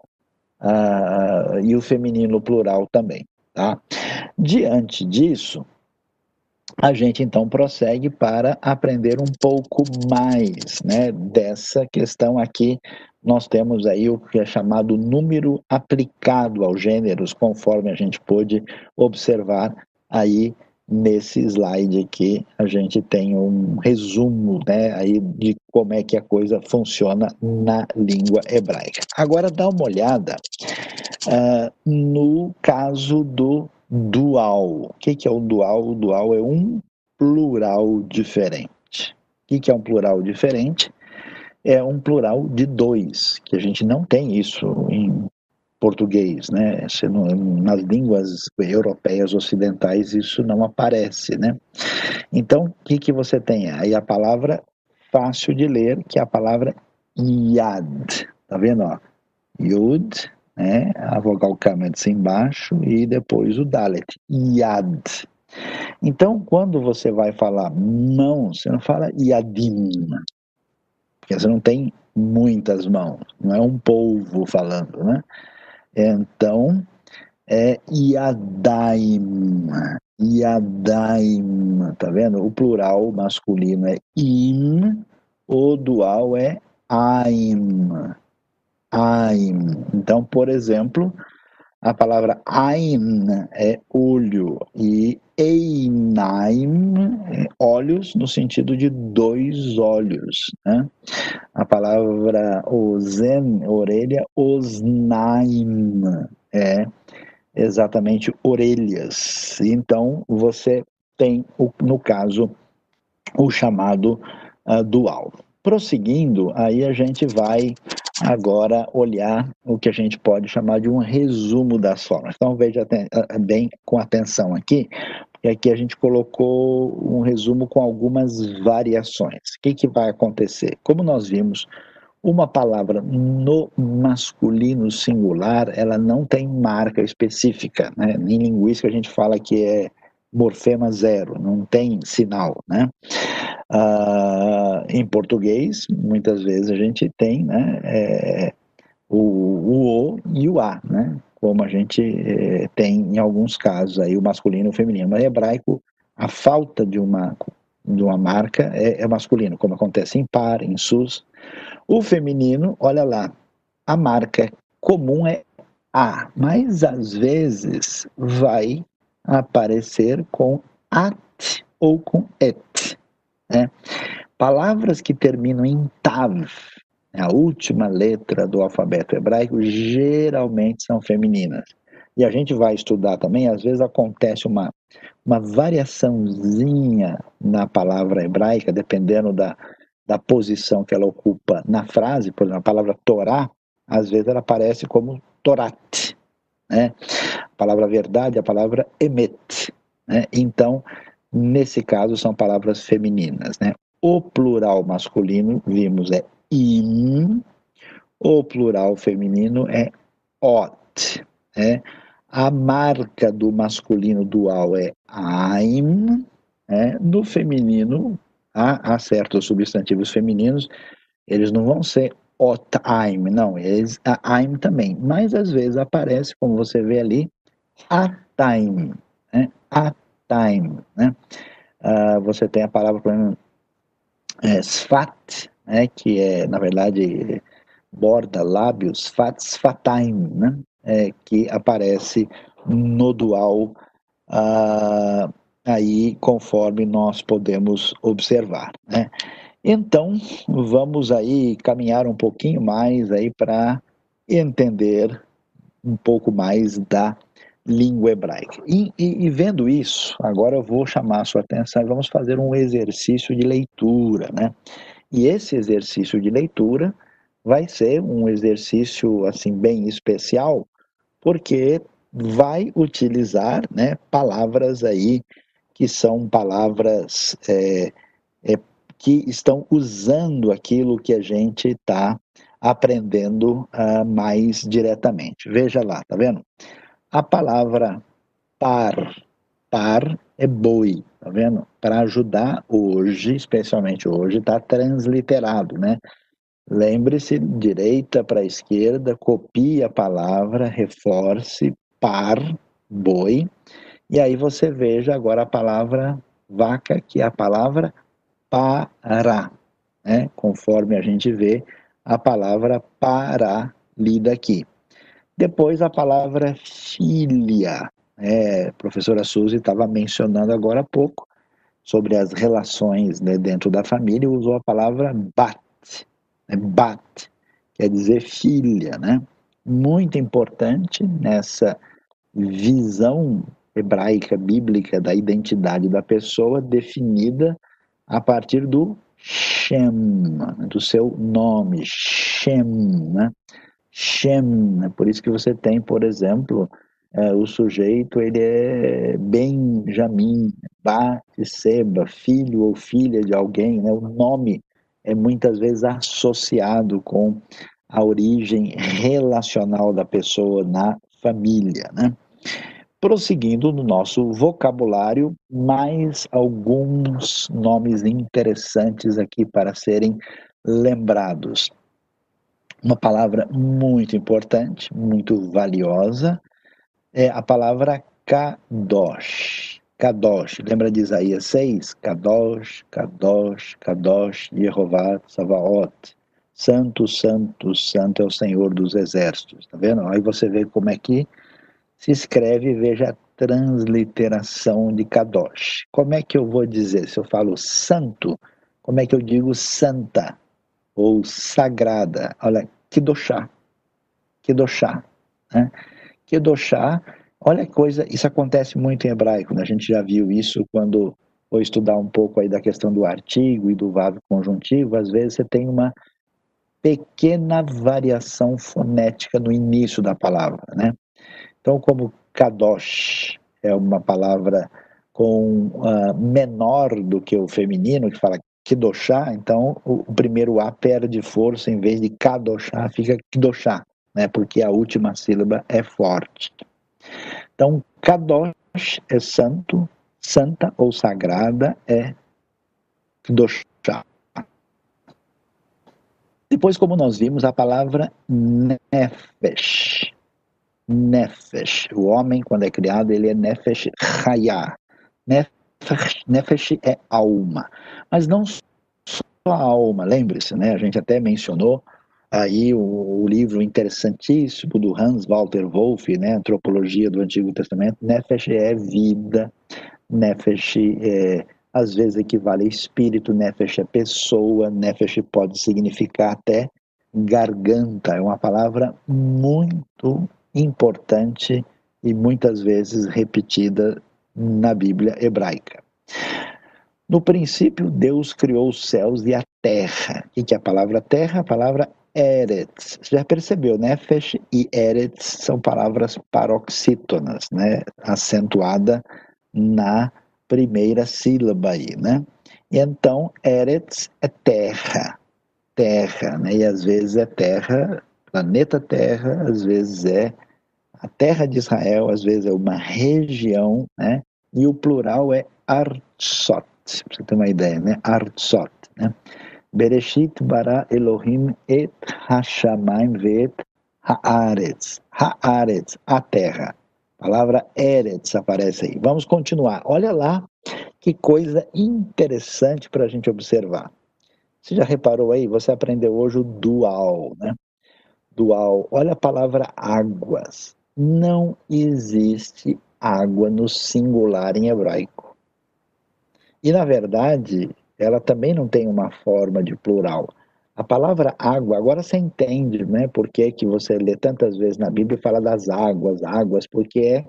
uh, e o feminino plural também. Tá? Diante disso, a gente então prossegue para aprender um pouco mais né, dessa questão aqui. Nós temos aí o que é chamado número aplicado aos gêneros, conforme a gente pôde observar aí nesse slide aqui. A gente tem um resumo né, aí de como é que a coisa funciona na língua hebraica. Agora dá uma olhada uh, no caso do dual. O que, é o dual? O dual é um plural diferente. O que, que é um plural diferente? É um plural de dois, que a gente não tem isso em português, né? Nas línguas europeias ocidentais isso não aparece, né? Então, o que, que você tem? Aí a palavra fácil de ler, que é a palavra yad. Tá vendo? Ó? Yud, né? A vogal Kametz embaixo e depois o Dalet, Yad. Então, quando você vai falar mão, você não fala Yadim, porque você não tem muitas mãos, não é um polvo falando, né? Então, é Yadaim, Yadaim, tá vendo? O plural masculino é im, o dual é Aim. Ain. Então, por exemplo, a palavra Ain é olho e Einaim é olhos no sentido de dois olhos. Né? A palavra Ozen, orelha, Osnaim é exatamente orelhas. Então, você tem, no caso, o chamado uh, dual. Prosseguindo, aí a gente vai agora olhar o que a gente pode chamar de um resumo das formas. Então veja bem com atenção aqui, porque aqui a gente colocou um resumo com algumas variações. O que, que vai acontecer? Como nós vimos, uma palavra no masculino singular, ela não tem marca específica. Né? Em linguística a gente fala que é morfema zero, não tem sinal, né? Ah, em português, muitas vezes a gente tem, né, é, o, o, o e o a, né? Como a gente é, tem em alguns casos aí o masculino e o feminino. Mas em hebraico, a falta de uma de uma marca é, é masculino, como acontece em par, em sus. O feminino, olha lá, a marca comum é a, mas às vezes vai aparecer com at ou com et. Né? Palavras que terminam em tav, né, a última letra do alfabeto hebraico, geralmente são femininas. E a gente vai estudar também, às vezes acontece uma, uma variaçãozinha na palavra hebraica, dependendo da, da posição que ela ocupa na frase, por exemplo, a palavra Torá, às vezes ela aparece como Torat, né? A palavra verdade a palavra emet. Né? Então, nesse caso, são palavras femininas. Né? O plural masculino, vimos, é im. O plural feminino é ot. Né? A marca do masculino dual é aim. Né? No feminino, há, há certos substantivos femininos, eles não vão ser o time, não, eles, a I'm também, mas às vezes aparece, como você vê ali, a time, né? a time, né? uh, você tem a palavra, por exemplo, é, sfat, né, que é, na verdade, borda, lábios, sfat, sfataim, né, é, que aparece no dual uh, aí conforme nós podemos observar, né. Então, vamos aí caminhar um pouquinho mais aí para entender um pouco mais da língua hebraica. E, e, e, vendo isso, agora eu vou chamar a sua atenção e vamos fazer um exercício de leitura, né? E esse exercício de leitura vai ser um exercício assim bem especial, porque vai utilizar, né, palavras aí que são palavras é, é, que estão usando aquilo que a gente está aprendendo uh, mais diretamente. Veja lá, tá vendo? A palavra par, par é boi, tá vendo? Para ajudar hoje, especialmente hoje, está transliterado, né? Lembre-se, direita para esquerda, copie a palavra, reforce, par, boi, e aí você veja agora a palavra vaca, que é a palavra para, né? Conforme a gente vê a palavra para lida aqui. Depois a palavra filha. É, a professora Suzy estava mencionando agora há pouco sobre as relações né, dentro da família usou a palavra bat. Né, bat quer dizer filha, né? Muito importante nessa visão hebraica, bíblica da identidade da pessoa definida a partir do Shem, do seu nome, Shem, né? Shem, é por isso que você tem, por exemplo, é, o sujeito, ele é Benjamim, Batseba, filho ou filha de alguém, né? o nome é muitas vezes associado com a origem relacional da pessoa na família, né? Prosseguindo no nosso vocabulário, mais alguns nomes interessantes aqui para serem lembrados uma palavra muito importante, muito valiosa, é a palavra kadosh. Kadosh, lembra de Isaías 6? Kadosh, Kadosh, Kadosh, Yehová, Savaot. Santo, santo, santo é o Senhor dos exércitos, tá vendo? Aí você vê como é que se escreve, veja a transliteração de Kadosh. Como é que eu vou dizer? Se eu falo santo, como é que eu digo santa? Ou sagrada. Olha, Kedoshá. Kedoshá. Né? Kedoshá, olha coisa, isso acontece muito em hebraico, né? a gente já viu isso quando foi estudar um pouco aí da questão do artigo e do verbo conjuntivo, às vezes você tem uma pequena variação fonética no início da palavra, né? Então, como kadosh é uma palavra com uh, menor do que o feminino, que fala Kedoshá, então o, primeiro A perde força, em vez de Kadoshá, fica Kedoshá, né, porque a última sílaba é forte. Então, Kadosh é santo, santa ou sagrada é Kedoshá. Depois, como nós vimos, a palavra Nefesh. Nefesh. O homem, quando é criado, ele é Nefesh Hayah. Nefesh Nefesh é alma, mas não só a alma, lembre-se, né? A gente até mencionou aí o, o, livro interessantíssimo do Hans Walter Wolff, né? Antropologia do Antigo Testamento. Nefesh é vida, Nefesh é, às vezes equivale a espírito, Nefesh é pessoa, Nefesh pode significar até garganta, é uma palavra muito importante e muitas vezes repetida na Bíblia hebraica. No princípio, Deus criou os céus e a terra. O que é a palavra terra? A palavra Eretz. Você já percebeu, né? E Eretz são palavras paroxítonas, né? Acentuada na primeira sílaba aí, né? E então, Eretz é terra. Terra, né? E às vezes é terra, planeta Terra, às vezes é a terra de Israel, às vezes, é uma região, né? E o plural é Artsot, para você ter uma ideia, né? Artsot, né? Bereshit bara Elohim et hashamayim vet haaretz. Haaretz, a terra. A palavra Eretz aparece aí. Vamos continuar. Olha lá que coisa interessante para a gente observar. Você já reparou aí? Você aprendeu hoje o dual, né? Dual. Olha a palavra águas. Não existe água no singular em hebraico. E, na verdade, ela também não tem uma forma de plural. A palavra água, agora você entende, né? Por que, que você lê tantas vezes na Bíblia e fala das águas, águas, porque é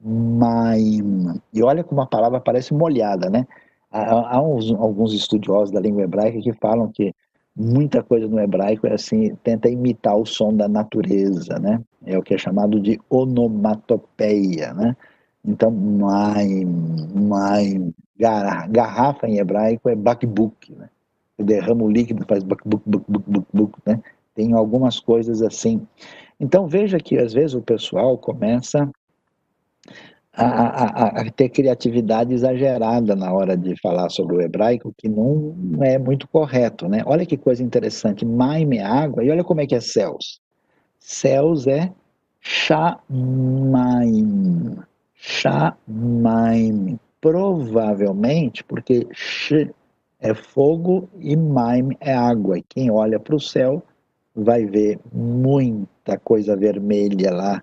maim. E olha como a palavra parece molhada, né? Há, há uns, alguns estudiosos da língua hebraica que falam que muita coisa no hebraico é assim, tenta imitar o som da natureza, né? É o que é chamado de onomatopeia, né? Então, maim, maim, garrafa em hebraico é bakbuk, né? derrama o líquido, faz buc, buc, buc, né? Tem algumas coisas assim. Então veja que às vezes o pessoal começa a, a, a, ter criatividade exagerada na hora de falar sobre o hebraico, que não é muito correto, né? Olha que coisa interessante, Maim é água, e olha como é que é céus. Céus é Shamaim. Shamaim. Provavelmente, porque sh é fogo e Maim é água. E quem olha para o céu vai ver muita coisa vermelha lá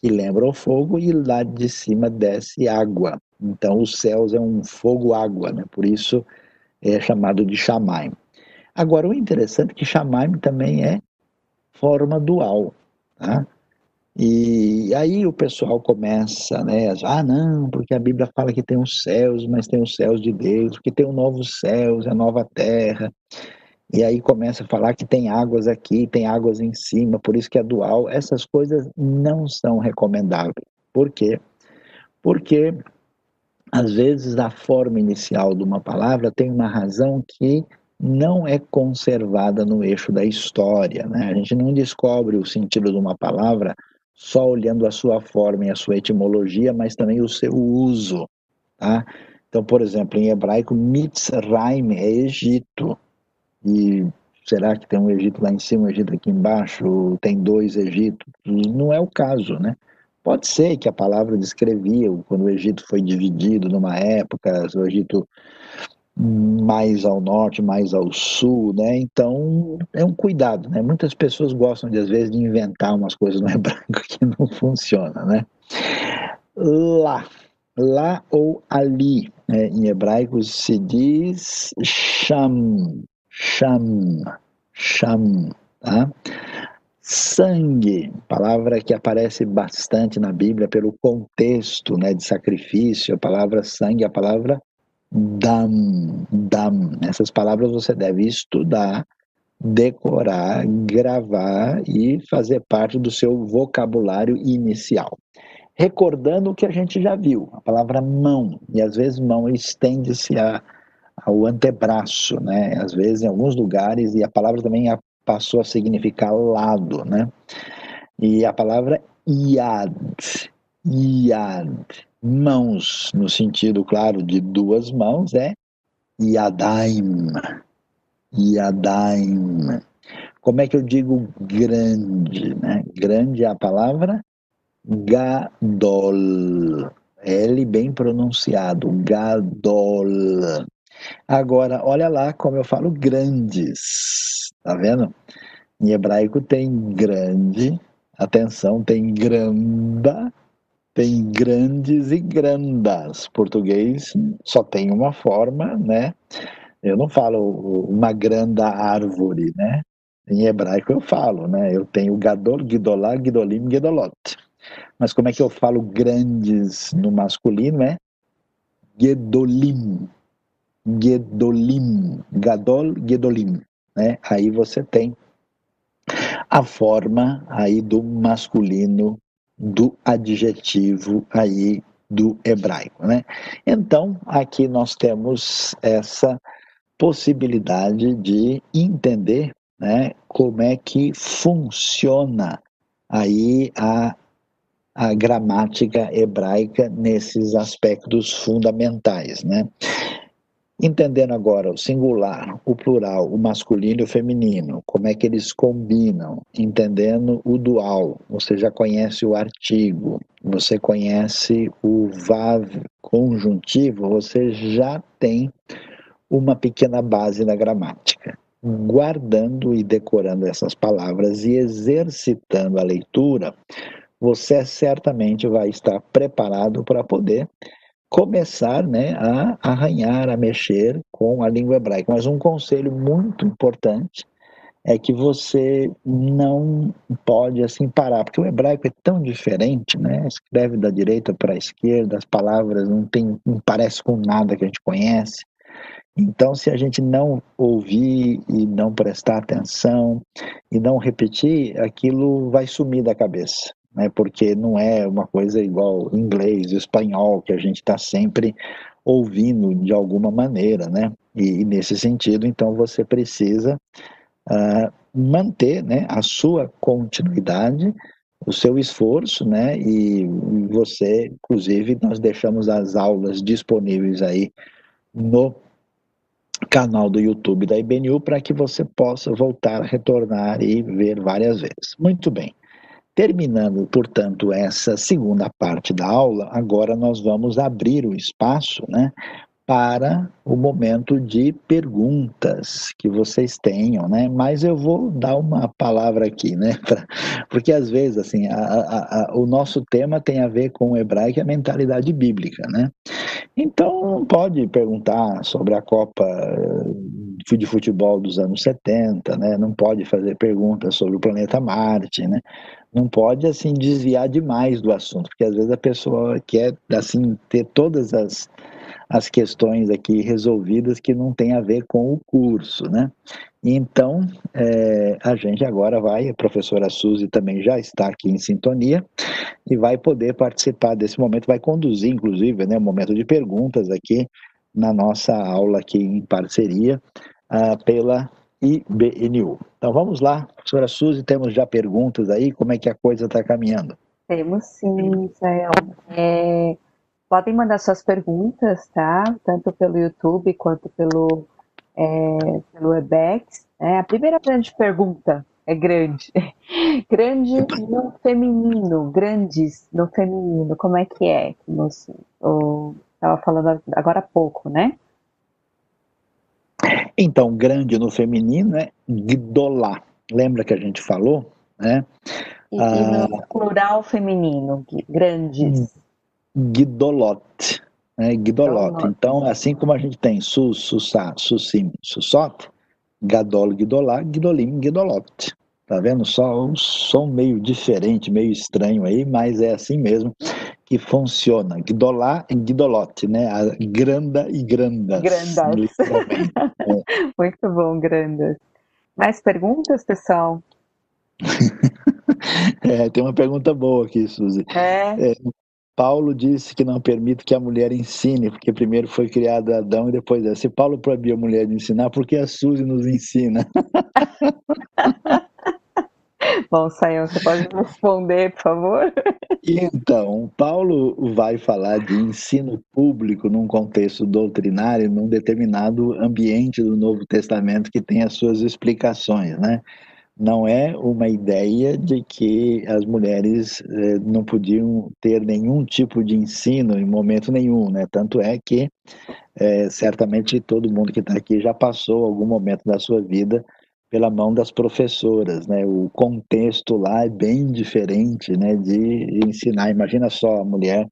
que lembra o fogo e lá de cima desce água. Então os céus é um fogo-água, né? por isso é chamado de Shamaim. Agora o interessante é que Shamaim também é forma dual. Tá? E aí o pessoal começa, né? Ah, não, porque a Bíblia fala que tem os céus, mas tem os céus de Deus, que tem os novos céus, a nova terra. E aí começa a falar que tem águas aqui, tem águas em cima, por isso que é dual. Essas coisas não são recomendáveis. Por quê? Porque às vezes a forma inicial de uma palavra tem uma razão que não é conservada no eixo da história. Né? A gente não descobre o sentido de uma palavra só olhando a sua forma e a sua etimologia, mas também o seu uso. Tá? Então, por exemplo, em hebraico, Mitzrayim é Egito. E será que tem um Egito lá em cima, um Egito aqui embaixo? Tem dois Egitos? Não é o caso, né? Pode ser que a palavra descrevia quando o Egito foi dividido numa época, o Egito mais ao norte, mais ao sul, né? Então é um cuidado, né? Muitas pessoas gostam de às vezes de inventar umas coisas no hebraico que não funciona, né? Lá, lá ou ali, né? em hebraico se diz sham, sham, sham, tá? Sangue, palavra que aparece bastante na Bíblia pelo contexto, né, de sacrifício. A palavra sangue, a palavra dam, dam. Essas palavras você deve estudar, decorar, gravar e fazer parte do seu vocabulário inicial. Recordando o que a gente já viu, a palavra mão, e às vezes mão estende-se ao antebraço, né? Às vezes em alguns lugares, e a palavra também passou a significar lado, né? E a palavra iad, iad, mãos, no sentido, claro, de duas mãos, é Yadaim. Yadaim. Como é que eu digo grande? Né? Grande é a palavra Gadol. L bem pronunciado, Gadol. Agora, olha lá como eu falo grandes. Tá vendo? Em hebraico tem grande, atenção, tem granda tem grandes e grandas. Português só tem uma forma, né? Eu não falo uma grande árvore, né? Em hebraico eu falo, né? Eu tenho Gadol, Gidolá, Gidolim, Gedolot. Mas como é que eu falo grandes no masculino? É Gedolim. Gedolim. Gadol, Gedolim. Né? Aí você tem a forma aí do masculino do adjetivo aí do hebraico, né? Então, aqui nós temos essa possibilidade de entender, né, como é que funciona aí a, a gramática hebraica nesses aspectos fundamentais, né? Entendendo agora o singular, o plural, o masculino e o feminino, como é que eles combinam, entendendo o dual, você já conhece o artigo, você conhece o VAV conjuntivo, você já tem uma pequena base na gramática. Guardando e decorando essas palavras e exercitando a leitura, você certamente vai estar preparado para poder começar né, a arranhar, a mexer com a língua hebraica. Mas um conselho muito importante é que você não pode assim parar, porque o hebraico é tão diferente, né? Escreve da direita para a esquerda, as palavras não tem, não parece com nada que a gente conhece. Então, se a gente não ouvir e não prestar atenção e não repetir, aquilo vai sumir da cabeça né? Porque não é uma coisa igual inglês, espanhol, que a gente está sempre ouvindo de alguma maneira, né? E, e, nesse sentido, então, você precisa uh, manter, né, a sua continuidade, o seu esforço, né? E você, inclusive, nós deixamos as aulas disponíveis aí no canal do YouTube da IBNU para que você possa voltar, retornar e ver várias vezes. Muito bem. Terminando, portanto, essa segunda parte da aula, agora nós vamos abrir o espaço né, para o momento de perguntas que vocês tenham, né? Mas eu vou dar uma palavra aqui, né? Pra, porque às vezes, assim, a, a, a, o nosso tema tem a ver com o hebraico e a mentalidade bíblica, né? Então, pode perguntar sobre a Copa de futebol dos anos 70, né? Não pode fazer perguntas sobre o planeta Marte, né? não pode assim desviar demais do assunto, porque às vezes a pessoa quer assim ter todas as, as questões aqui resolvidas que não tem a ver com o curso, né? Então, é, a gente agora vai, a professora Suzy também já está aqui em sintonia e vai poder participar desse momento, vai conduzir, inclusive, né, momento de perguntas aqui na nossa aula aqui em parceria uh, pela IBNU. Então vamos lá, professora Suzy, temos já perguntas aí, como é que a coisa está caminhando? Temos sim, Israel. É, podem mandar suas perguntas, tá? Tanto pelo YouTube quanto pelo, é, pelo Webex. É, a primeira grande pergunta é grande. grande no feminino, grandes no feminino, como é que é? Como estava falando agora há pouco, né? Então, grande no feminino é Gdolá. Lembra que a gente falou? Né? E, ah, e no plural feminino, grandes. Gdolot. Né? Gdolot. Então, assim como a gente tem Sus, Sussá, Sussim, Sussot, Gadol, Gdolá, Gdolim, Gdolot. Tá vendo? Só um som meio diferente, meio estranho aí, mas é assim mesmo que funciona. Gdolá e Gdolote, né? A granda e grandas. Grandas. É. Muito bom, grandas. Mais perguntas, pessoal? é, tem uma pergunta boa aqui, Suzy. É. é. Paulo disse que não permite que a mulher ensine, porque primeiro foi criado Adão e depois é. Se Paulo proibiu a mulher de ensinar, por que a Suzy nos ensina? Bom, Sayão, você pode responder, por favor? Então, Paulo vai falar de ensino público num contexto doutrinário, num determinado ambiente do Novo Testamento que tem as suas explicações, né? Não é uma ideia de que as mulheres eh, não podiam ter nenhum tipo de ensino em momento nenhum, né? Tanto é que eh, certamente todo mundo que está aqui já passou algum momento da sua vida pela mão das professoras, né? O contexto lá é bem diferente, né? De ensinar. Imagina só a mulher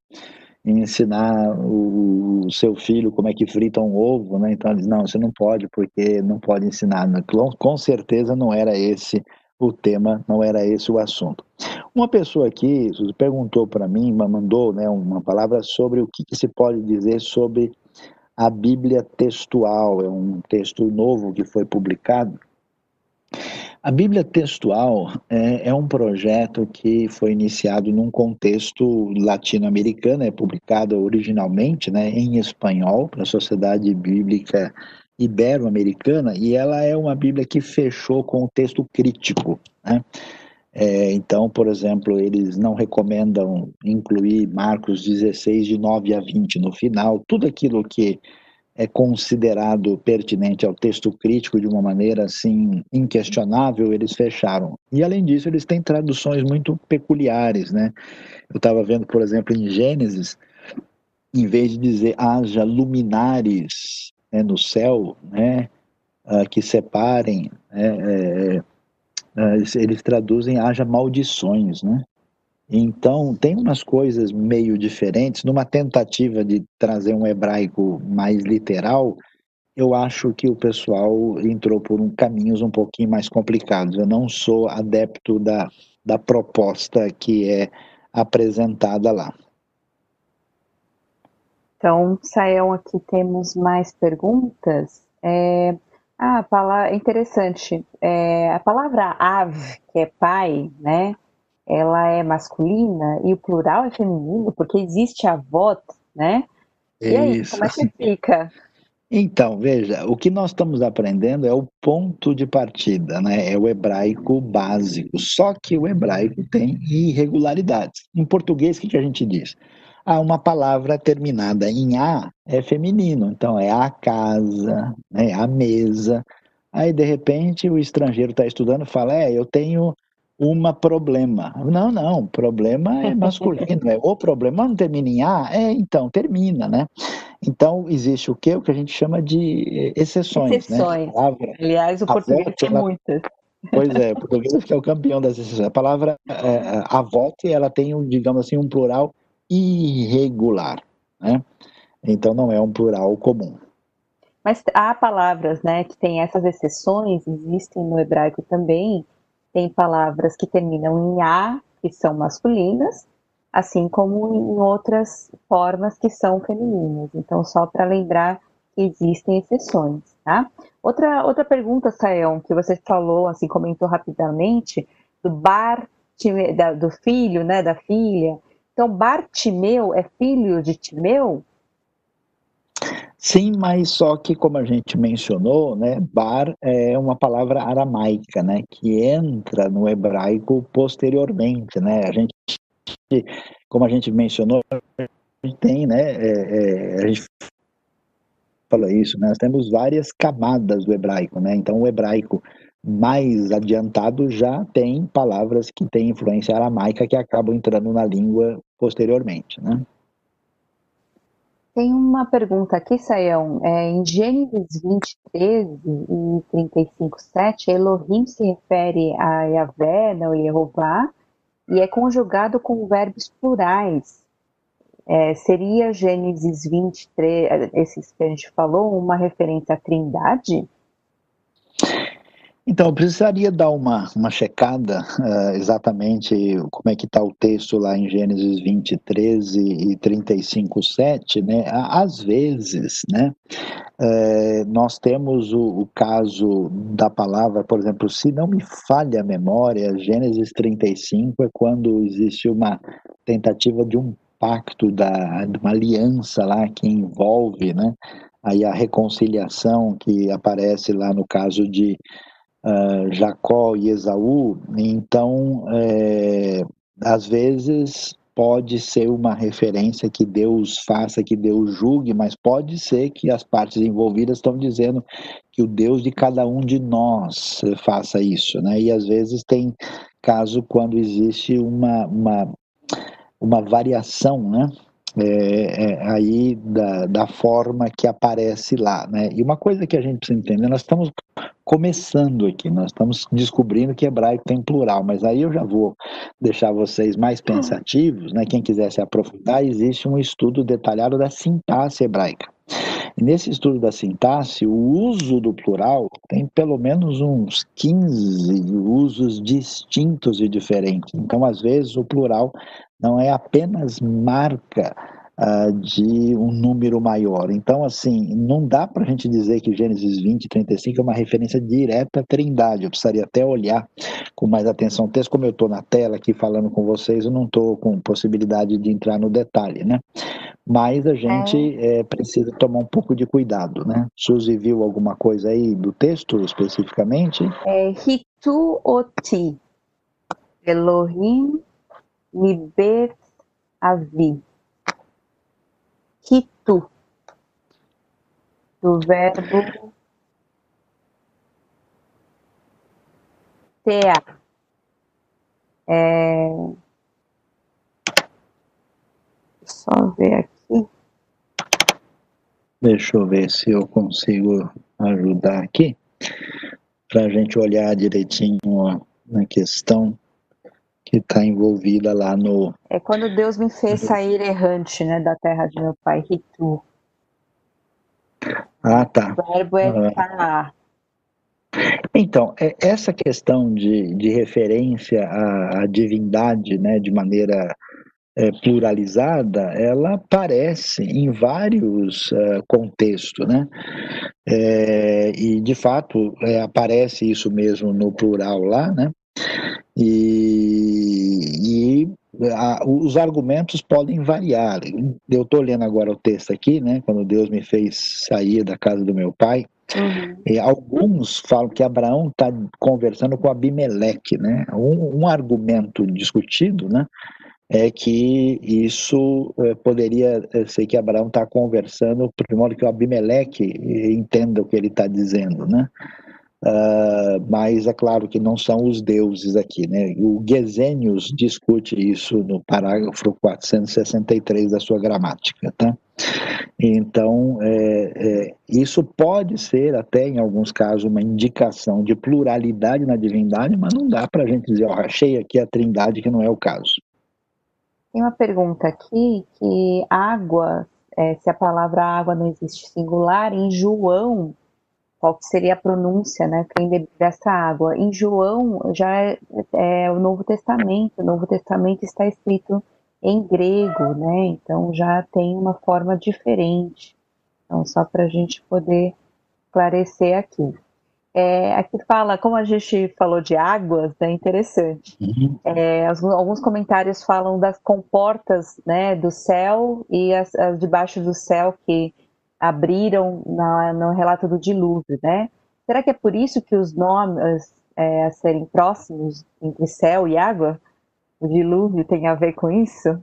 ensinar o, seu filho como é que frita um ovo, né? Então eles não, você não pode porque não pode ensinar. Com certeza não era esse o tema, não era esse o assunto. Uma pessoa aqui perguntou para mim, mandou, né, uma palavra sobre o que, que se pode dizer sobre a Bíblia textual. É um texto novo que foi publicado a Bíblia Textual é, é, um projeto que foi iniciado num contexto latino-americano, é publicado originalmente né, em espanhol para a Sociedade Bíblica Ibero-Americana, e ela é uma Bíblia que fechou com o texto crítico. Né? É, então, por exemplo, eles não recomendam incluir Marcos 16, de 9 a 20 no final, tudo aquilo que é considerado pertinente ao texto crítico de uma maneira assim inquestionável, eles fecharam. E além disso, eles têm traduções muito peculiares, né? Eu estava vendo, por exemplo, em Gênesis, em vez de dizer haja luminares né, no céu, né, uh, que separem, né, uh, eles traduzem haja maldições, né? Então, tem umas coisas meio diferentes. Numa tentativa de trazer um hebraico mais literal, eu acho que o pessoal entrou por um, caminhos um pouquinho mais complicados. Eu não sou adepto da, da proposta que é apresentada lá. Então, Sael, aqui temos mais perguntas. É, ah, palavra, interessante. É, a palavra av, que é pai, né? Ela é masculina e o plural é feminino, porque existe a avó, né? E aí, Isso. como é que fica? Então, veja, o que nós estamos aprendendo é o ponto de partida, né? É o hebraico básico. Só que o hebraico tem irregularidades. Em português, o que, a gente diz? Ah, uma palavra terminada em A é feminino, então é a casa, né? a mesa. Aí, de repente, o estrangeiro está estudando e fala: É, eu tenho uma problema. Não, não, problema é masculino. é o problema não termina em A? É, então, termina, né? Então, existe o quê? O que a gente chama de exceções. Né? Exceções. Né? Palavra, Aliás, o português tem muitas. Pois é, o português que é o campeão das exceções. A palavra é, a volta, ela tem, um, digamos assim, um plural irregular, né? Então, não é um plural comum. Mas há palavras, né, que têm essas exceções, existem no hebraico também, tem palavras que terminam em A, que são masculinas, assim como em outras formas que são femininas. Então, só para lembrar que existem exceções, tá? Outra, outra pergunta, Sael, que você falou, assim, comentou rapidamente, do Bar, do filho, né, da filha. Então, Bartimeu é filho de Timeu? Sim, mas só que como a gente mencionou, né, bar é uma palavra aramaica, né, que entra no hebraico posteriormente, né, a gente, como a gente mencionou, tem, né, é, é, a gente fala isso, né, nós temos várias camadas do hebraico, né, então o hebraico mais adiantado já tem palavras que têm influência aramaica que acabam entrando na língua posteriormente, né. Tem uma pergunta aqui, Saião. É, em Gênesis 20, 13 e 35, 7, Elohim se refere a Yahvé, não Yehová, e é conjugado com verbos plurais. É, seria Gênesis 23, esses que a gente falou, uma referência à trindade? Então, precisaria dar uma, uma checada uh, exatamente como é que está o texto lá em Gênesis 20, 13 e 35, 7, né? Às vezes, né, uh, nós temos o, o, caso da palavra, por exemplo, se não me falha a memória, Gênesis 35 é quando existe uma tentativa de um pacto, da, de uma aliança lá que envolve, né, aí a reconciliação que aparece lá no caso de uh, Jacó e Esaú, então, é, às vezes pode ser uma referência que Deus faça, que Deus julgue, mas pode ser que as partes envolvidas estão dizendo que o Deus de cada um de nós faça isso, né? E às vezes tem caso quando existe uma, uma, uma variação, né? É, é, aí da, da forma que aparece lá, né? E uma coisa que a gente precisa entender, nós estamos começando aqui, nós estamos descobrindo que hebraico tem plural, mas aí eu já vou deixar vocês mais pensativos, né? Quem quiser se aprofundar, existe um estudo detalhado da sintaxe hebraica. Nesse estudo da sintaxe, o uso do plural tem pelo menos uns 15 usos distintos e diferentes. Então, às vezes, o plural não é apenas marca uh, de um número maior. Então, assim, não dá para a gente dizer que Gênesis 20 e 35 é uma referência direta à Trindade. Eu precisaria até olhar com mais atenção o texto. Como eu estou na tela aqui falando com vocês, eu não estou com possibilidade de entrar no detalhe, né? Mas a gente é. É, precisa tomar um pouco de cuidado, né? Suzy viu alguma coisa aí do texto especificamente? É Hitu Oti, Elohim Libet Avi. Ritu. do verbo ter. É... Só ver aqui. Deixa eu ver se eu consigo ajudar aqui, para a gente olhar direitinho na questão que está envolvida lá no. É quando Deus me fez sair errante, né, da terra de meu pai, Ritu. Ah, tá. O verbo é ah. Então, é, essa questão de, de referência à, à divindade, né, de maneira é, pluralizada, ela aparece em vários uh, contextos, né? É, e de fato é, aparece isso mesmo no plural lá, né? E, e a, os argumentos podem variar. Eu estou lendo agora o texto aqui, né? Quando Deus me fez sair da casa do meu pai, Uhum. E alguns falam que Abraão está conversando com Abimeleque, né? Um, um, argumento discutido, né? É que isso é, poderia é, ser que Abraão está conversando, modo que o Abimeleque entenda o que ele está dizendo, né? Uh, mas é claro que não são os deuses aqui, né? O Gesenius discute isso no parágrafo 463 da sua gramática, tá? Então, é, é, isso pode ser até em alguns casos uma indicação de pluralidade na divindade, mas não dá para a gente dizer, ó, achei aqui a trindade que não é o caso. Tem uma pergunta aqui que água, é, se a palavra água não existe singular, em João qual que seria a pronúncia, né, quem bebe dessa água. Em João já é, é, o Novo Testamento, o Novo Testamento está escrito em grego, né, então já tem uma forma diferente. Então, só para a gente poder esclarecer aqui. É, aqui fala, como a gente falou de águas, é interessante. Uhum. É, alguns comentários falam das comportas né, do céu e as, as debaixo do céu que abriram na, no relato do dilúvio, né? Será que é por isso que os nomes é, a serem próximos entre céu e água, o dilúvio tem a ver com isso?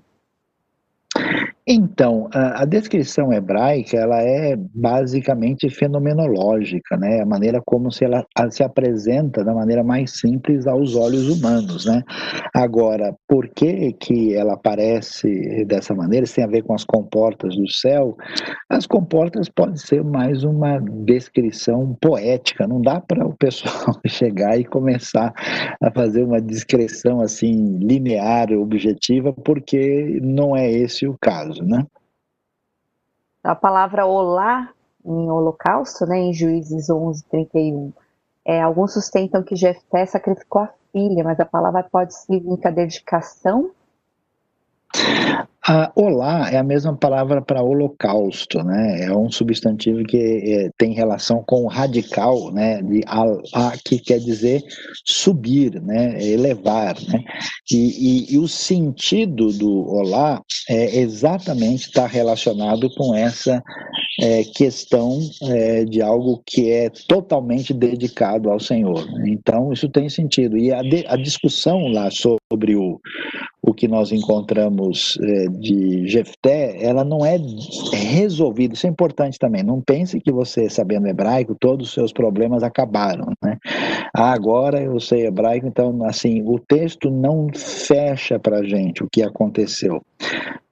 Então, a, descrição hebraica ela é basicamente fenomenológica, né? A maneira como se ela se apresenta da maneira mais simples aos olhos humanos, né? Agora, por que que ela aparece dessa maneira? Isso tem a ver com as comportas do céu. As comportas pode ser mais uma descrição poética. Não dá para o pessoal chegar e começar a fazer uma descrição assim linear, objetiva, porque não é esse o caso caso, né? A palavra olá em holocausto, né, em Juízes 11, 31, é, alguns sustentam que Jefté sacrificou a filha, mas a palavra pode significar dedicação a olá é a mesma palavra para holocausto, né? É um substantivo que é, tem relação com radical, né? De al, a, que quer dizer subir, né? Elevar, né? E, e, e o sentido do olá é exatamente está relacionado com essa é, questão é, de algo que é totalmente dedicado ao Senhor. Então isso tem sentido. E a, de, a discussão lá sobre o o que nós encontramos é, de Jefté, ela não é resolvida. Isso é importante também. Não pense que você, sabendo hebraico, todos os seus problemas acabaram. Né? Ah, agora eu sei hebraico, então, assim, o texto não fecha para a gente o que aconteceu.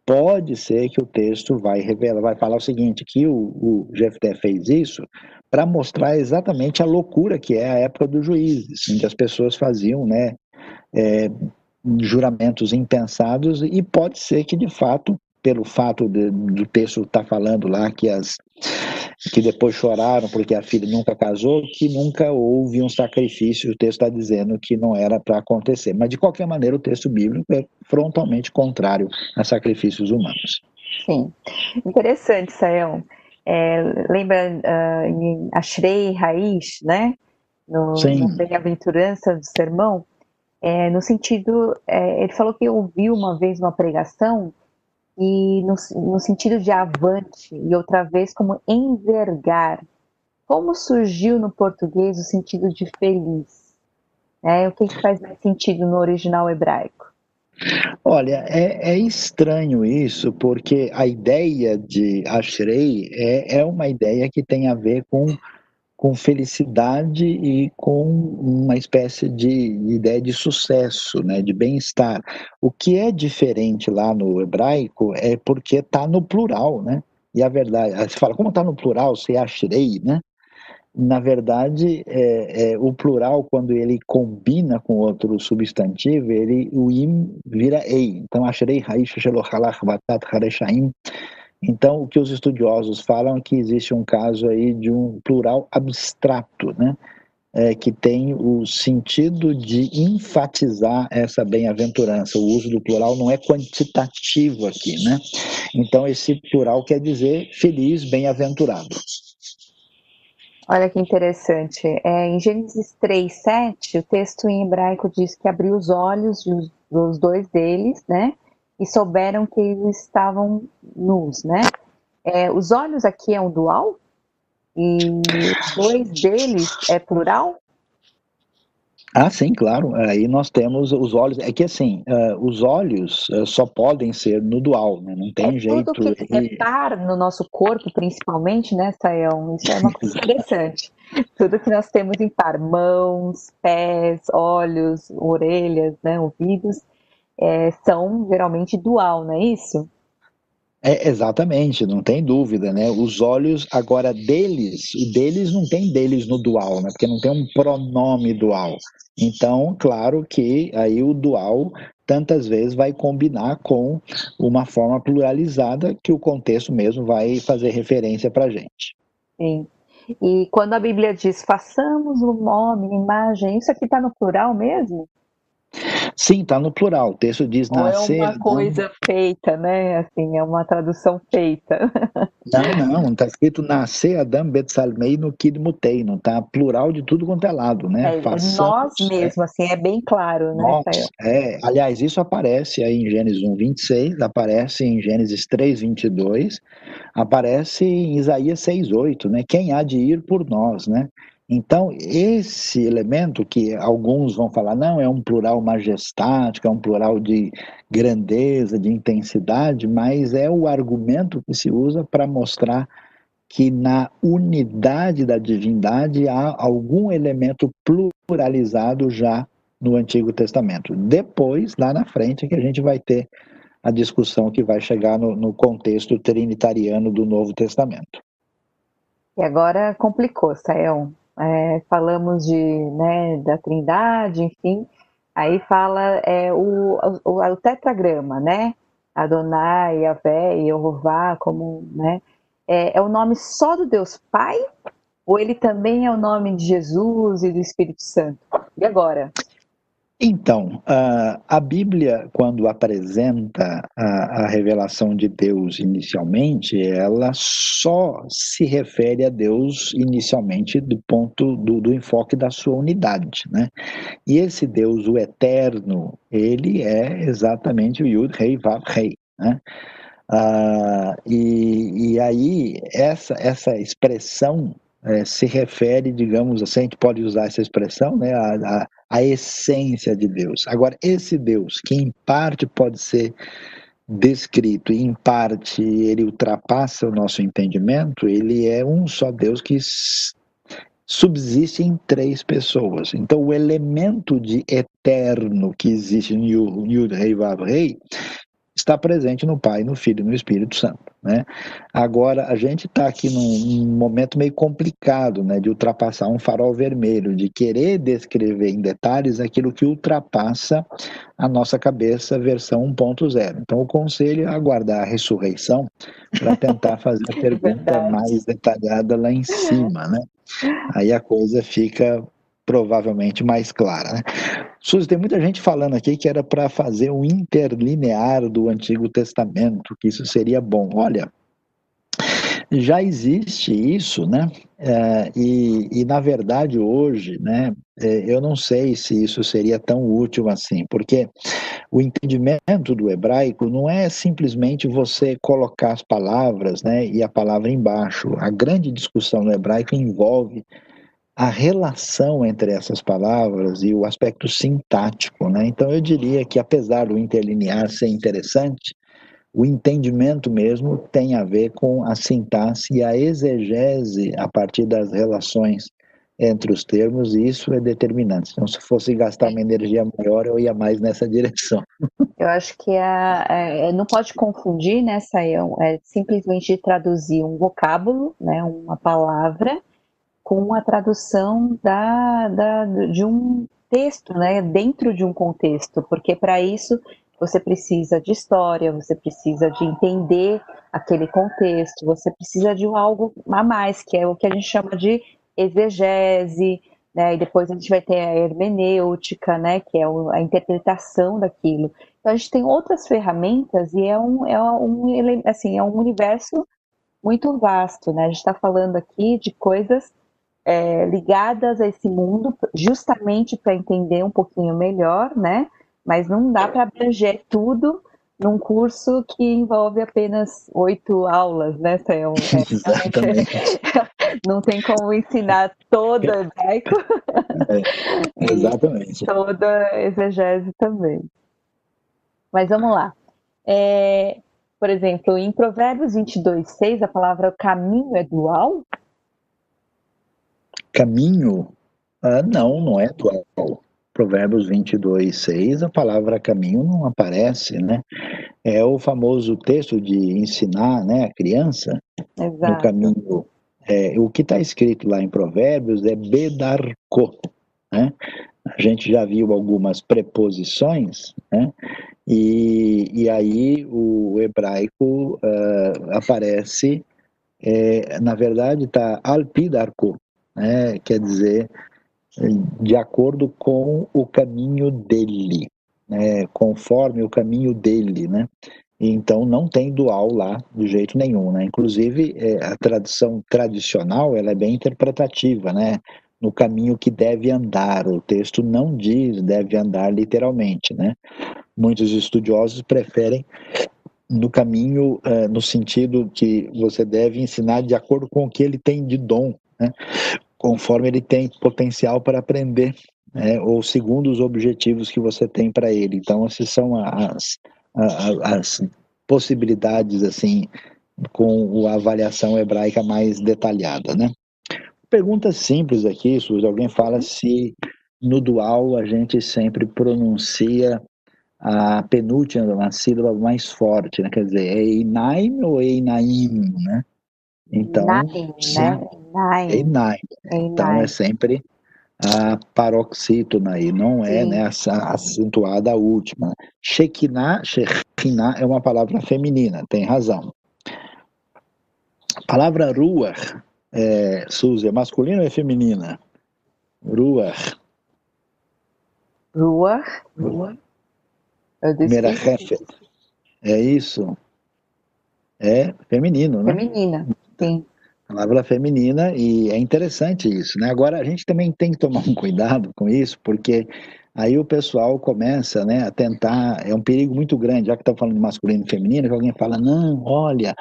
Pode ser que o texto vai revelar, vai falar o seguinte, que o, o Jefté fez isso para mostrar exatamente a loucura que é a época dos juízes, em que as pessoas faziam, né, é, juramentos impensados e pode ser que de fato pelo fato de, do texto estar tá falando lá que as que depois choraram porque a filha nunca casou, que nunca houve um sacrifício, o texto está dizendo que não era para acontecer. Mas de qualquer maneira o texto bíblico é frontalmente contrário a sacrifícios humanos. Sim, interessante, Sayão. É, lembra uh, em Ashrei Raiz, né? No, Sim. Bem-aventurança do sermão, é, no sentido, é, ele falou que ouviu uma vez uma pregação e no, no, sentido de avante e outra vez como envergar. Como surgiu no português o sentido de feliz? É, o que, que faz mais sentido no original hebraico? Olha, é, é, estranho isso, porque a ideia de Ashrei é, é uma ideia que tem a ver com, com felicidade e com uma espécie de ideia de sucesso, né, de bem-estar. O que é diferente lá no hebraico é porque está no plural, né? E a verdade, você fala, como está no plural, se Ashrei, né? na verdade, é, é, o plural, quando ele combina com outro substantivo, ele, o im vira ei. Então, ashrei haish shelochalach batat. Então, o que os estudiosos falam é que existe um caso aí de um plural abstrato, né? É, que tem o sentido de enfatizar essa bem-aventurança. O uso do plural não é quantitativo aqui, né? Então, esse plural quer dizer feliz, bem-aventurado. Olha que interessante. É, em Gênesis 3, 7, o texto em hebraico diz que abriu os olhos dos dois deles, né? E souberam que eles estavam nus, né? É, os olhos aqui é um dual? E dois deles é plural? Ah, sim, claro. Aí nós temos os olhos. É que assim, uh, os olhos uh, só podem ser no dual, né? Não tem é jeito. Tudo que é par no nosso corpo, principalmente, né, Sayão? Isso é uma coisa interessante. tudo que nós temos em par, mãos, pés, olhos, orelhas, né, ouvidos, é, são geralmente dual, não é isso? É, exatamente, não tem dúvida, né? Os olhos, agora, deles, o deles não tem deles no dual, né? Porque não tem um pronome dual. Então, claro que aí o dual tantas vezes vai combinar com uma forma pluralizada que o contexto mesmo vai fazer referência para a gente. Sim. E quando a Bíblia diz façamos o nome, imagem, isso aqui está no plural mesmo? Sim, está no plural. O texto diz Ou nascer. É uma coisa feita, né? Assim, é uma tradução feita. Não, não, está escrito nascer Adam Betsalmei no Kid Mutei, não está plural de tudo quanto é lado, né? É, Façamos, nós mesmo, é, assim, é bem claro, né? Nós, é, aliás, isso aparece aí em Gênesis 1, 26, aparece em Gênesis 3, 22, aparece em Isaías 6, 8, né? Quem há de ir por nós, né? Então, esse elemento que alguns vão falar, não, é um plural majestático, é um plural de grandeza, de intensidade, mas é o argumento que se usa para mostrar que na unidade da divindade há algum elemento pluralizado já no Antigo Testamento. Depois, lá na frente, é que a gente vai ter a discussão que vai chegar no, no contexto trinitariano do Novo Testamento. E agora complicou, Sael é, falamos de, né, da trindade, enfim, aí fala é, o, o, o tetragrama, né? Adonai, Yahvé, Jeová, como, né? É, é o nome só do Deus Pai? Ou ele também é o nome de Jesus e do Espírito Santo? E agora? Então, a Bíblia, quando apresenta a, revelação de Deus inicialmente, ela só se refere a Deus inicialmente do ponto do, do enfoque da sua unidade, né? E esse Deus, o eterno, ele é exatamente o Yud Rei Vav Rei, né? Ah, e, e aí, essa, essa expressão é, se refere, digamos assim, a gente pode usar essa expressão, né, a, a, a, essência de Deus. Agora, esse Deus, que em parte pode ser descrito e em parte ele ultrapassa o nosso entendimento, ele é um só Deus que subsiste em três pessoas. Então, o elemento de eterno que existe no Yud Rei Vav Rei está presente no Pai, no Filho e no Espírito Santo. Né? Agora, a gente está aqui num, momento meio complicado né, de ultrapassar um farol vermelho, de querer descrever em detalhes aquilo que ultrapassa a nossa cabeça versão 1.0. Então, o conselho é aguardar a ressurreição para tentar fazer a pergunta mais detalhada lá em cima. Né? Aí a coisa fica provavelmente mais clara. Né? Suzy, tem muita gente falando aqui que era para fazer um interlinear do Antigo Testamento, que isso seria bom. Olha, já existe isso, né? É, e, e, na verdade hoje, né? É, eu não sei se isso seria tão útil assim, porque o entendimento do hebraico não é simplesmente você colocar as palavras, né? E a palavra embaixo. A grande discussão no hebraico envolve a relação entre essas palavras e o aspecto sintático. Né? Então, eu diria que, apesar do interlinear ser interessante, o entendimento mesmo tem a ver com a sintaxe e a exegese a partir das relações entre os termos, e isso é determinante. Então, se fosse gastar uma energia maior, eu ia mais nessa direção. Eu acho que a, a não pode confundir, né, Sayão? É simplesmente traduzir um vocábulo, né, uma palavra, com a tradução da, da, de um texto, né, dentro de um contexto, porque para isso você precisa de história, você precisa de entender aquele contexto, você precisa de algo a mais, que é o que a gente chama de exegese, né, e depois a gente vai ter a hermenêutica, né, que é a interpretação daquilo. Então a gente tem outras ferramentas e é um, é um, assim, é um universo muito vasto, né? A gente está falando aqui de coisas é, ligadas a esse mundo, justamente para entender um pouquinho melhor, né? Mas não dá para abranger tudo num curso que envolve apenas oito aulas, né, Theo? É, Exatamente. não tem como ensinar toda hebraico. É, exatamente. toda exegese também. Mas vamos lá. É, por exemplo, em Provérbios 22, 6, a palavra caminho é dual? Caminho? Ah, não, não é dual. Provérbios 22, 6, a palavra caminho não aparece, né? É o famoso texto de ensinar né, a criança Exato. no caminho. É, o que está escrito lá em Provérbios é bedarco, né? A gente já viu algumas preposições, né? E, e aí o hebraico uh, aparece, é, na verdade está alpidarco, né? quer dizer, de acordo com o caminho dele, né? conforme o caminho dele, né? Então não tem dual lá de jeito nenhum, né? Inclusive é, a tradição tradicional ela é bem interpretativa, né? No caminho que deve andar, o texto não diz deve andar literalmente, né? Muitos estudiosos preferem no caminho uh, no sentido que você deve ensinar de acordo com o que ele tem de dom, né? conforme ele tem potencial para aprender, né? ou segundo os objetivos que você tem para ele. Então, essas são as, as, as possibilidades assim com a avaliação hebraica mais detalhada, né? Pergunta simples aqui, se alguém fala se no dual a gente sempre pronuncia a penúltima, a sílaba mais forte, né? Quer dizer, é Einaim ou Einaim, né? Então, Einaim, né? Einaim. Então é sempre a paroxítona aí, não é né, acentuada a última. Shekinah, Shekinah é uma palavra feminina, tem razão. A palavra ruach, é, Suzy, é masculina ou é feminina? Ruach. Ruach. Ruach. Merachefet. É isso? É feminino, né? Feminina, sim. Palavra feminina, e é interessante isso, né? Agora, a gente também tem que tomar um cuidado com isso, porque aí o pessoal começa né, a tentar, é um perigo muito grande, já que está falando de masculino e feminino, que alguém fala, não, olha,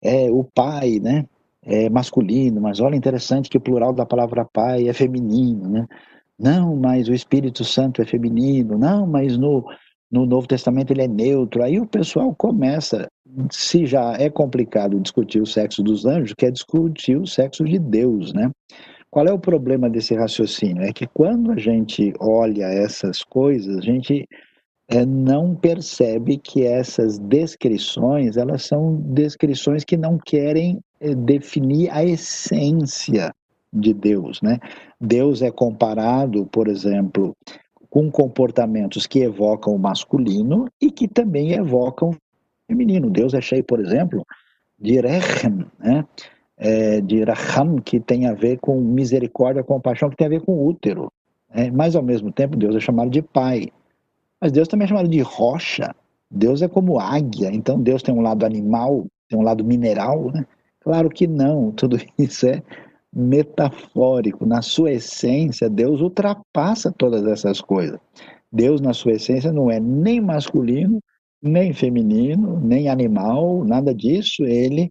é o pai, né? É masculino, mas olha interessante que o plural da palavra pai é feminino, né? Não, mas o Espírito Santo é feminino. Não, mas no, no Novo Testamento ele é neutro. Aí o pessoal começa, se já é complicado discutir o sexo dos anjos, quer discutir o sexo de Deus, né? Qual é o problema desse raciocínio? É que quando a gente olha essas coisas, a gente é, não percebe que essas descrições, elas são descrições que não querem é, definir a essência de Deus, né? Deus é comparado, por exemplo, com comportamentos que evocam o masculino e que também evocam o feminino. Deus é cheio, por exemplo, de rechem, né? É, de raham, que tem a ver com misericórdia, compaixão, que tem a ver com útero. Né? Mas, ao mesmo tempo, Deus é chamado de pai. Mas Deus também é chamado de rocha. Deus é como águia. Então, Deus tem um lado animal, tem um lado mineral, né? Claro que não. Tudo isso é metafórico. Na sua essência, Deus ultrapassa todas essas coisas. Deus, na sua essência, não é nem masculino, nem feminino, nem animal, nada disso. Ele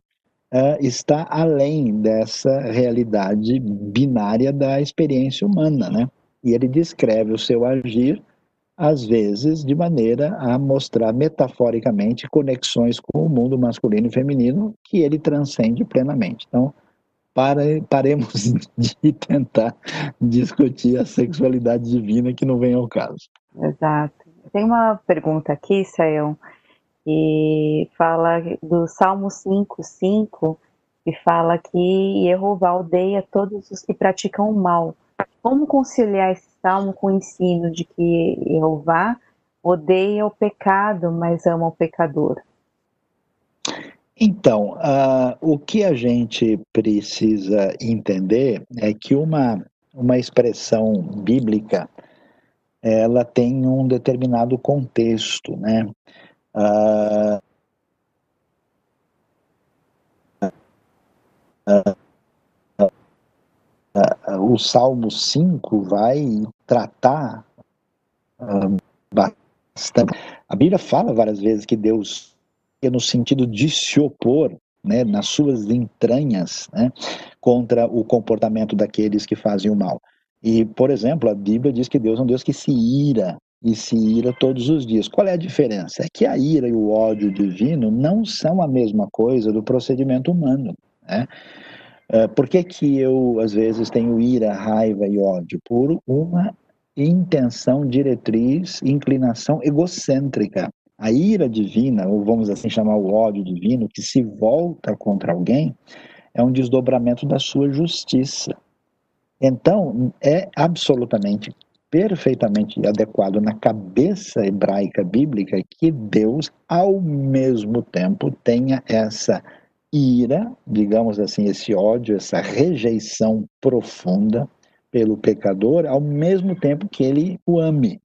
uh, está além dessa realidade binária da experiência humana, né? E ele descreve o seu agir, às vezes, de maneira a mostrar metaforicamente conexões com o mundo masculino e feminino que ele transcende plenamente. Então, pare, paremos de tentar discutir a sexualidade divina que não vem ao caso. Exato. Tem uma pergunta aqui, Sayão, que fala do Salmo 5, que fala que Jeová odeia todos os que praticam o mal. Como conciliar esse salmo com o ensino de que Jeová odeia o pecado, mas ama o pecador? Então, uh, o que a gente precisa entender é que uma, uma expressão bíblica ela tem um determinado contexto, né? Uh, o Salmo 5 vai tratar bastante. A Bíblia fala várias vezes que Deus no sentido de se opor, né, nas suas entranhas, né, contra o comportamento daqueles que fazem o mal. E, por exemplo, a Bíblia diz que Deus é um Deus que se ira e se ira todos os dias. Qual é a diferença? É que a ira e o ódio divino não são a mesma coisa do procedimento humano. Né? É, por que, que eu, às vezes, tenho ira, raiva e ódio? Por uma intenção, diretriz, inclinação egocêntrica. A ira divina, ou vamos assim chamar o ódio divino, que se volta contra alguém, é um desdobramento da sua justiça. Então, é absolutamente perfeitamente adequado na cabeça hebraica bíblica que Deus, ao mesmo tempo, tenha essa ira, digamos assim, esse ódio, essa rejeição profunda pelo pecador, ao mesmo tempo que ele o ame.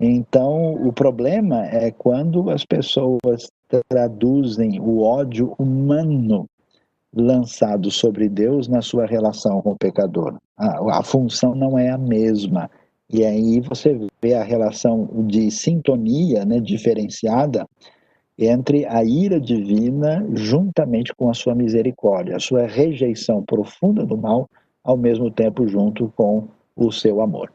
Então, o problema é quando as pessoas traduzem o ódio humano lançado sobre Deus na sua relação com o pecador. A, a função não é a mesma. E aí você vê a relação de sintonia né, diferenciada entre a ira divina juntamente com a sua misericórdia, a sua rejeição profunda do mal, ao mesmo tempo junto com o seu amor.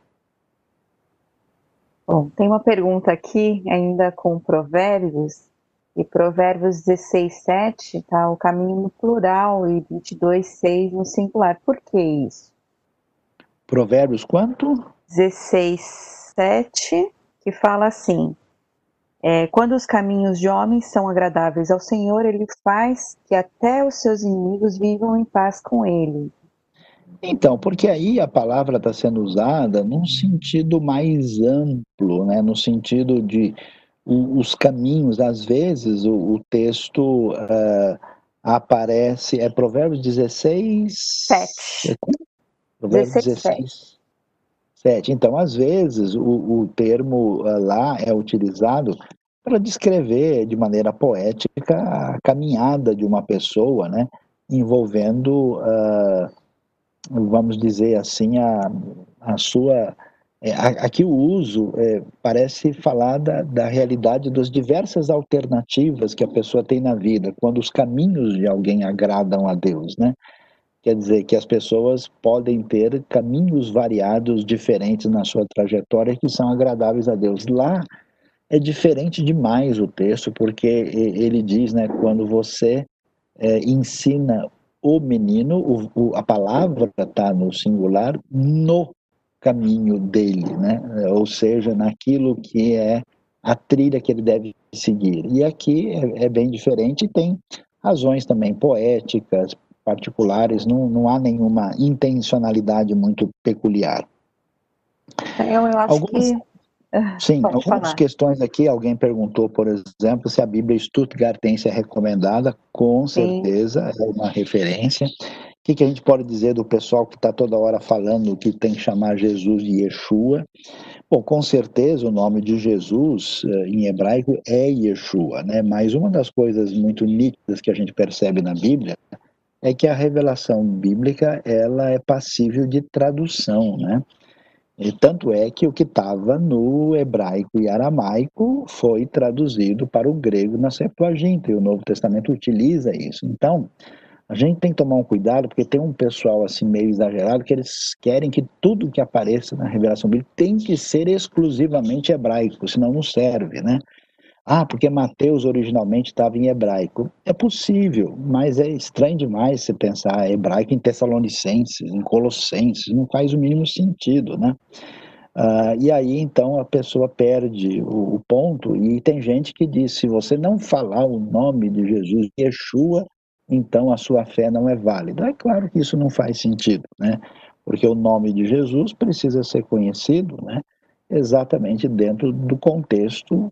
Bom, tem uma pergunta aqui, ainda com Provérbios, e Provérbios 16, 7 tá o caminho no plural e 22, 6 no singular. Por que isso? Provérbios quanto? 16, 7, que fala assim: é, Quando os caminhos de homens são agradáveis ao Senhor, ele faz que até os seus inimigos vivam em paz com ele. Então, porque aí a palavra está sendo usada num sentido mais amplo, né? no sentido de os caminhos, às vezes o, o texto uh, aparece, é Provérbios 16... 7. Provérbios 16, 16 7. Então, às vezes, o, o termo uh, lá é utilizado para descrever de maneira poética a caminhada de uma pessoa, né, envolvendo, uh, vamos dizer assim, a, a sua. É, aqui o uso é, parece falar da, da realidade das diversas alternativas que a pessoa tem na vida, quando os caminhos de alguém agradam a Deus, né? Quer dizer que as pessoas podem ter caminhos variados, diferentes na sua trajetória, que são agradáveis a Deus. Lá é diferente demais o texto, porque ele diz, né, quando você é, ensina o menino, o, o, a palavra está no singular, no caminho dele, né? ou seja, naquilo que é a trilha que ele deve seguir. E aqui é, é bem diferente, tem razões também poéticas, particulares, não, não há nenhuma intencionalidade muito peculiar. Eu, eu acho algumas, que. Ah, sim, Pode algumas falar. questões aqui, alguém perguntou, por exemplo, se a Bíblia Stuttgartense é recomendada, com certeza Sim. é uma referência. O que, que a gente pode dizer do pessoal que está toda hora falando que tem que chamar Jesus de Yeshua? Bom, com certeza o nome de Jesus eh, em hebraico é Yeshua, né? Mas uma das coisas muito nítidas que a gente percebe na Bíblia é que a revelação bíblica ela é passível de tradução, né? E tanto é que o que estava no hebraico e aramaico foi traduzido para o grego na Septuaginta, e o Novo Testamento utiliza isso. Então, A gente tem que tomar um cuidado, porque tem um pessoal assim meio exagerado que eles querem que tudo que apareça na revelação bíblica tem que ser exclusivamente hebraico, senão não serve, né? Ah, porque Mateus originalmente estava em hebraico. É possível, mas é estranho demais você pensar hebraico em Tessalonicenses, em Colossenses, não faz o mínimo sentido, né? Uh, e aí então a pessoa perde o, o, ponto, e tem gente que diz: se você não falar o nome de Jesus, Yeshua, então a sua fé não é válida. É claro que isso não faz sentido, né? Porque o nome de Jesus precisa ser conhecido, né? Exatamente dentro do contexto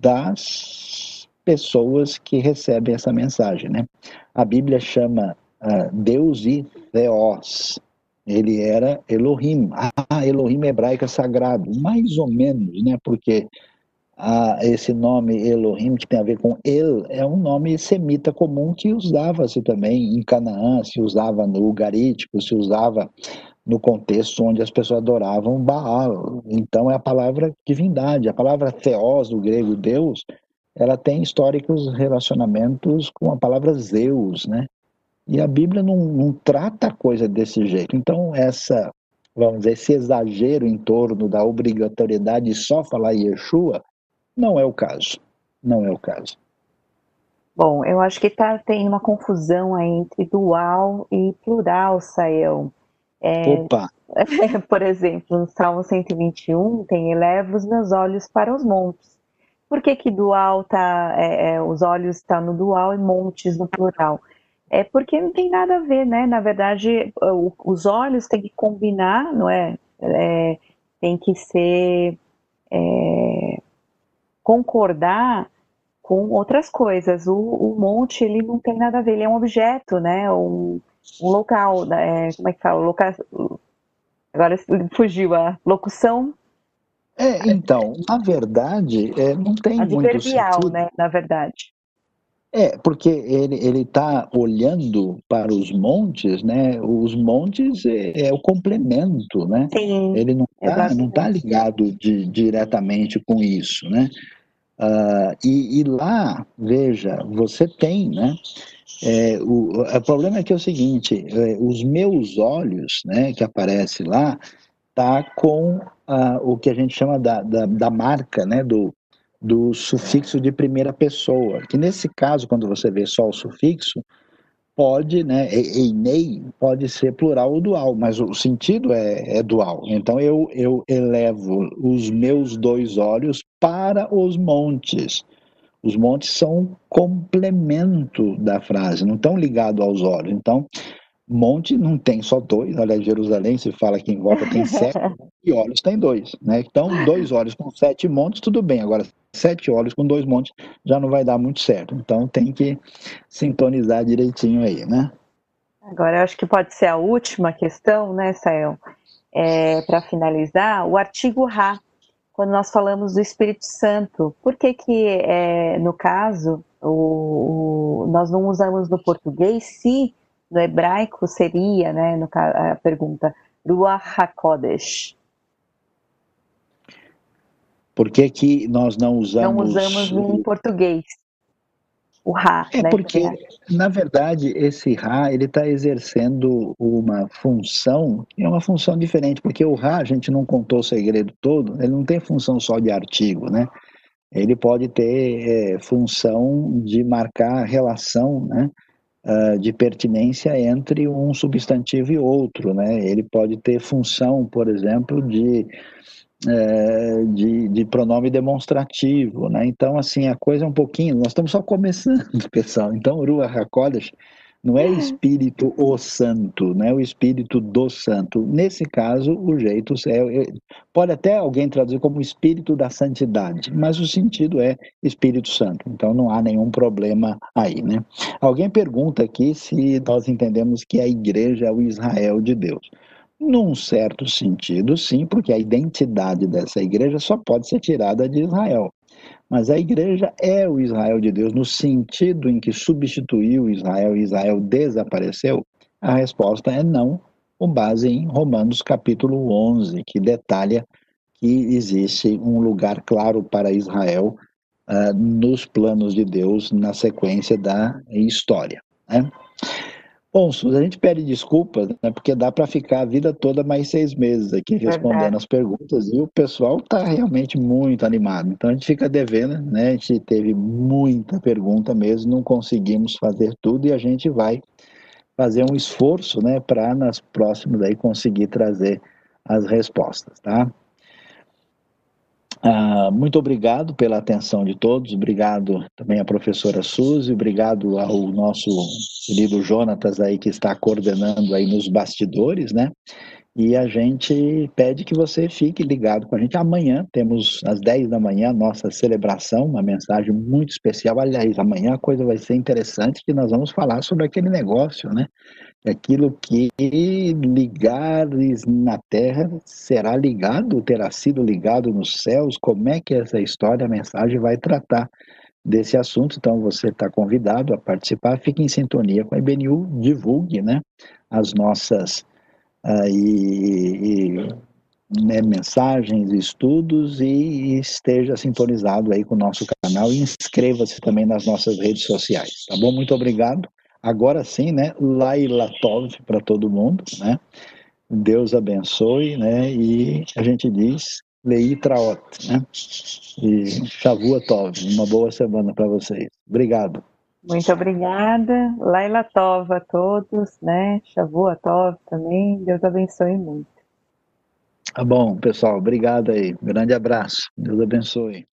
das pessoas que recebem essa mensagem, né? A Bíblia chama uh, Deus e Theos. Ele era Elohim. Ah, Elohim hebraico é sagrado. Mais ou menos, né? Porque a, esse nome Elohim, que tem a ver com El, é um nome semita comum que usava-se também em Canaã, se usava no Ugarítico, se usava no contexto onde as pessoas adoravam Baal. Então é a palavra divindade, a palavra theos do grego Deus, ela tem históricos relacionamentos com a palavra Zeus, né? E a Bíblia não, não trata a coisa desse jeito. Então essa, vamos dizer, esse exagero em torno da obrigatoriedade de só falar Yeshua, não é o caso. Não é o caso. Bom, eu acho que tá, tem uma confusão aí entre dual e plural, Saião. É, Opa! por exemplo, no Salmo 121 tem eleva os meus olhos para os montes. Por que que dual tá, é, é, os olhos estão tá no dual e montes no plural? É porque não tem nada a ver, né? Na verdade, os olhos têm que combinar, não é? é tem que ser é, concordar com outras coisas. O, o, monte ele não tem nada a ver, ele é um objeto, né? Um, um local, né? é, como é que fala? Loca... Agora fugiu a locução. É, então, na verdade, é, não tem muito sentido. né? Na verdade. É, porque ele ele está olhando para os montes, né? Os montes é, é o complemento, né? Sim, ele não está não tá ligado de, diretamente com isso, né? Uh, e, e, lá, veja, você tem, né? É, o, o problema é que é o seguinte: é, os meus olhos, né, que aparece lá, tá com uh, o que a gente chama da, da, da marca, né, do, do sufixo de primeira pessoa, que nesse caso, quando você vê só o sufixo, pode, né, einei pode ser plural ou dual, mas o sentido é, é, dual. Então eu, eu elevo os meus dois olhos para os montes. Os montes são complemento da frase, não estão ligados aos olhos. Então, monte não tem só dois, olha, Jerusalém se fala que em volta tem sete, e olhos tem dois, né? Então, dois olhos com sete montes, tudo bem. Agora, sete olhos com dois montes já não vai dar muito certo. Então, tem que sintonizar direitinho aí, né? Agora, eu acho que pode ser a última questão, né, Sael? É, Para finalizar, o artigo Ra, quando nós falamos do Espírito Santo, por que que, é, no caso, o, o, nós não usamos no português se no hebraico seria, né, no, a pergunta, Ruach HaKodesh? Por que, que nós não usamos... Não usamos em português o Ra. É né? porque, na verdade, esse Ra ele está exercendo uma função, é uma função diferente, porque o Ra, a gente não contou o segredo todo, ele não tem função só de artigo, né? Ele pode ter é, função de marcar relação, né? Uh, de pertinência entre um substantivo e outro, né? Ele pode ter função, por exemplo, de é, de, de, pronome demonstrativo, né? Então, assim, a coisa é um pouquinho, nós estamos só começando, pessoal. Então, Ruach HaKodesh não é espírito o santo, não é o espírito do santo. Nesse caso, o jeito é, é, pode até alguém traduzir como espírito da santidade, mas o sentido é espírito santo. Então não há nenhum problema aí, né? Alguém pergunta aqui se nós entendemos que a igreja é o Israel de Deus. Num certo sentido, sim, porque a identidade dessa igreja só pode ser tirada de Israel. Mas a igreja é o Israel de Deus no sentido em que substituiu Israel e Israel desapareceu? A resposta é não, com base em Romanos capítulo 11, que detalha que existe um lugar claro para Israel uh, nos planos de Deus na sequência da história. Né? Bom, a gente pede desculpas, né, porque dá para ficar a vida toda mais seis meses aqui respondendo Verdade. as perguntas e o pessoal está realmente muito animado. Então a gente fica devendo, né? A gente teve muita pergunta mesmo, não conseguimos fazer tudo e a gente vai fazer um esforço, né, para nas próximas aí conseguir trazer as respostas, tá? Ah, muito obrigado pela atenção de todos, obrigado também à professora Suzy, obrigado ao nosso querido Jonatas aí que está coordenando aí nos bastidores, né? E a gente pede que você fique ligado com a gente. Amanhã temos às 10 da manhã a nossa celebração, uma mensagem muito especial. Aliás, amanhã a coisa vai ser interessante que nós vamos falar sobre aquele negócio, né? Aquilo que ligares na terra será ligado, terá sido ligado nos céus, como é que essa história, a mensagem vai tratar desse assunto, então você está convidado a participar, fique em sintonia com a IBNU, divulgue né, as nossas aí, né, mensagens, estudos e esteja sintonizado aí com o nosso canal. E inscreva-se também nas nossas redes sociais, tá bom? Muito obrigado agora sim, né? Laila Tov para todo mundo, né? Deus abençoe, né? E a gente diz Lei Traot, né? E Shavua Tov, uma boa semana para vocês. Obrigado. Muito obrigada, Laila Tov a todos, né? Shavua Tov também. Deus abençoe muito. Tá bom, pessoal. Obrigado aí. Grande abraço. Deus abençoe.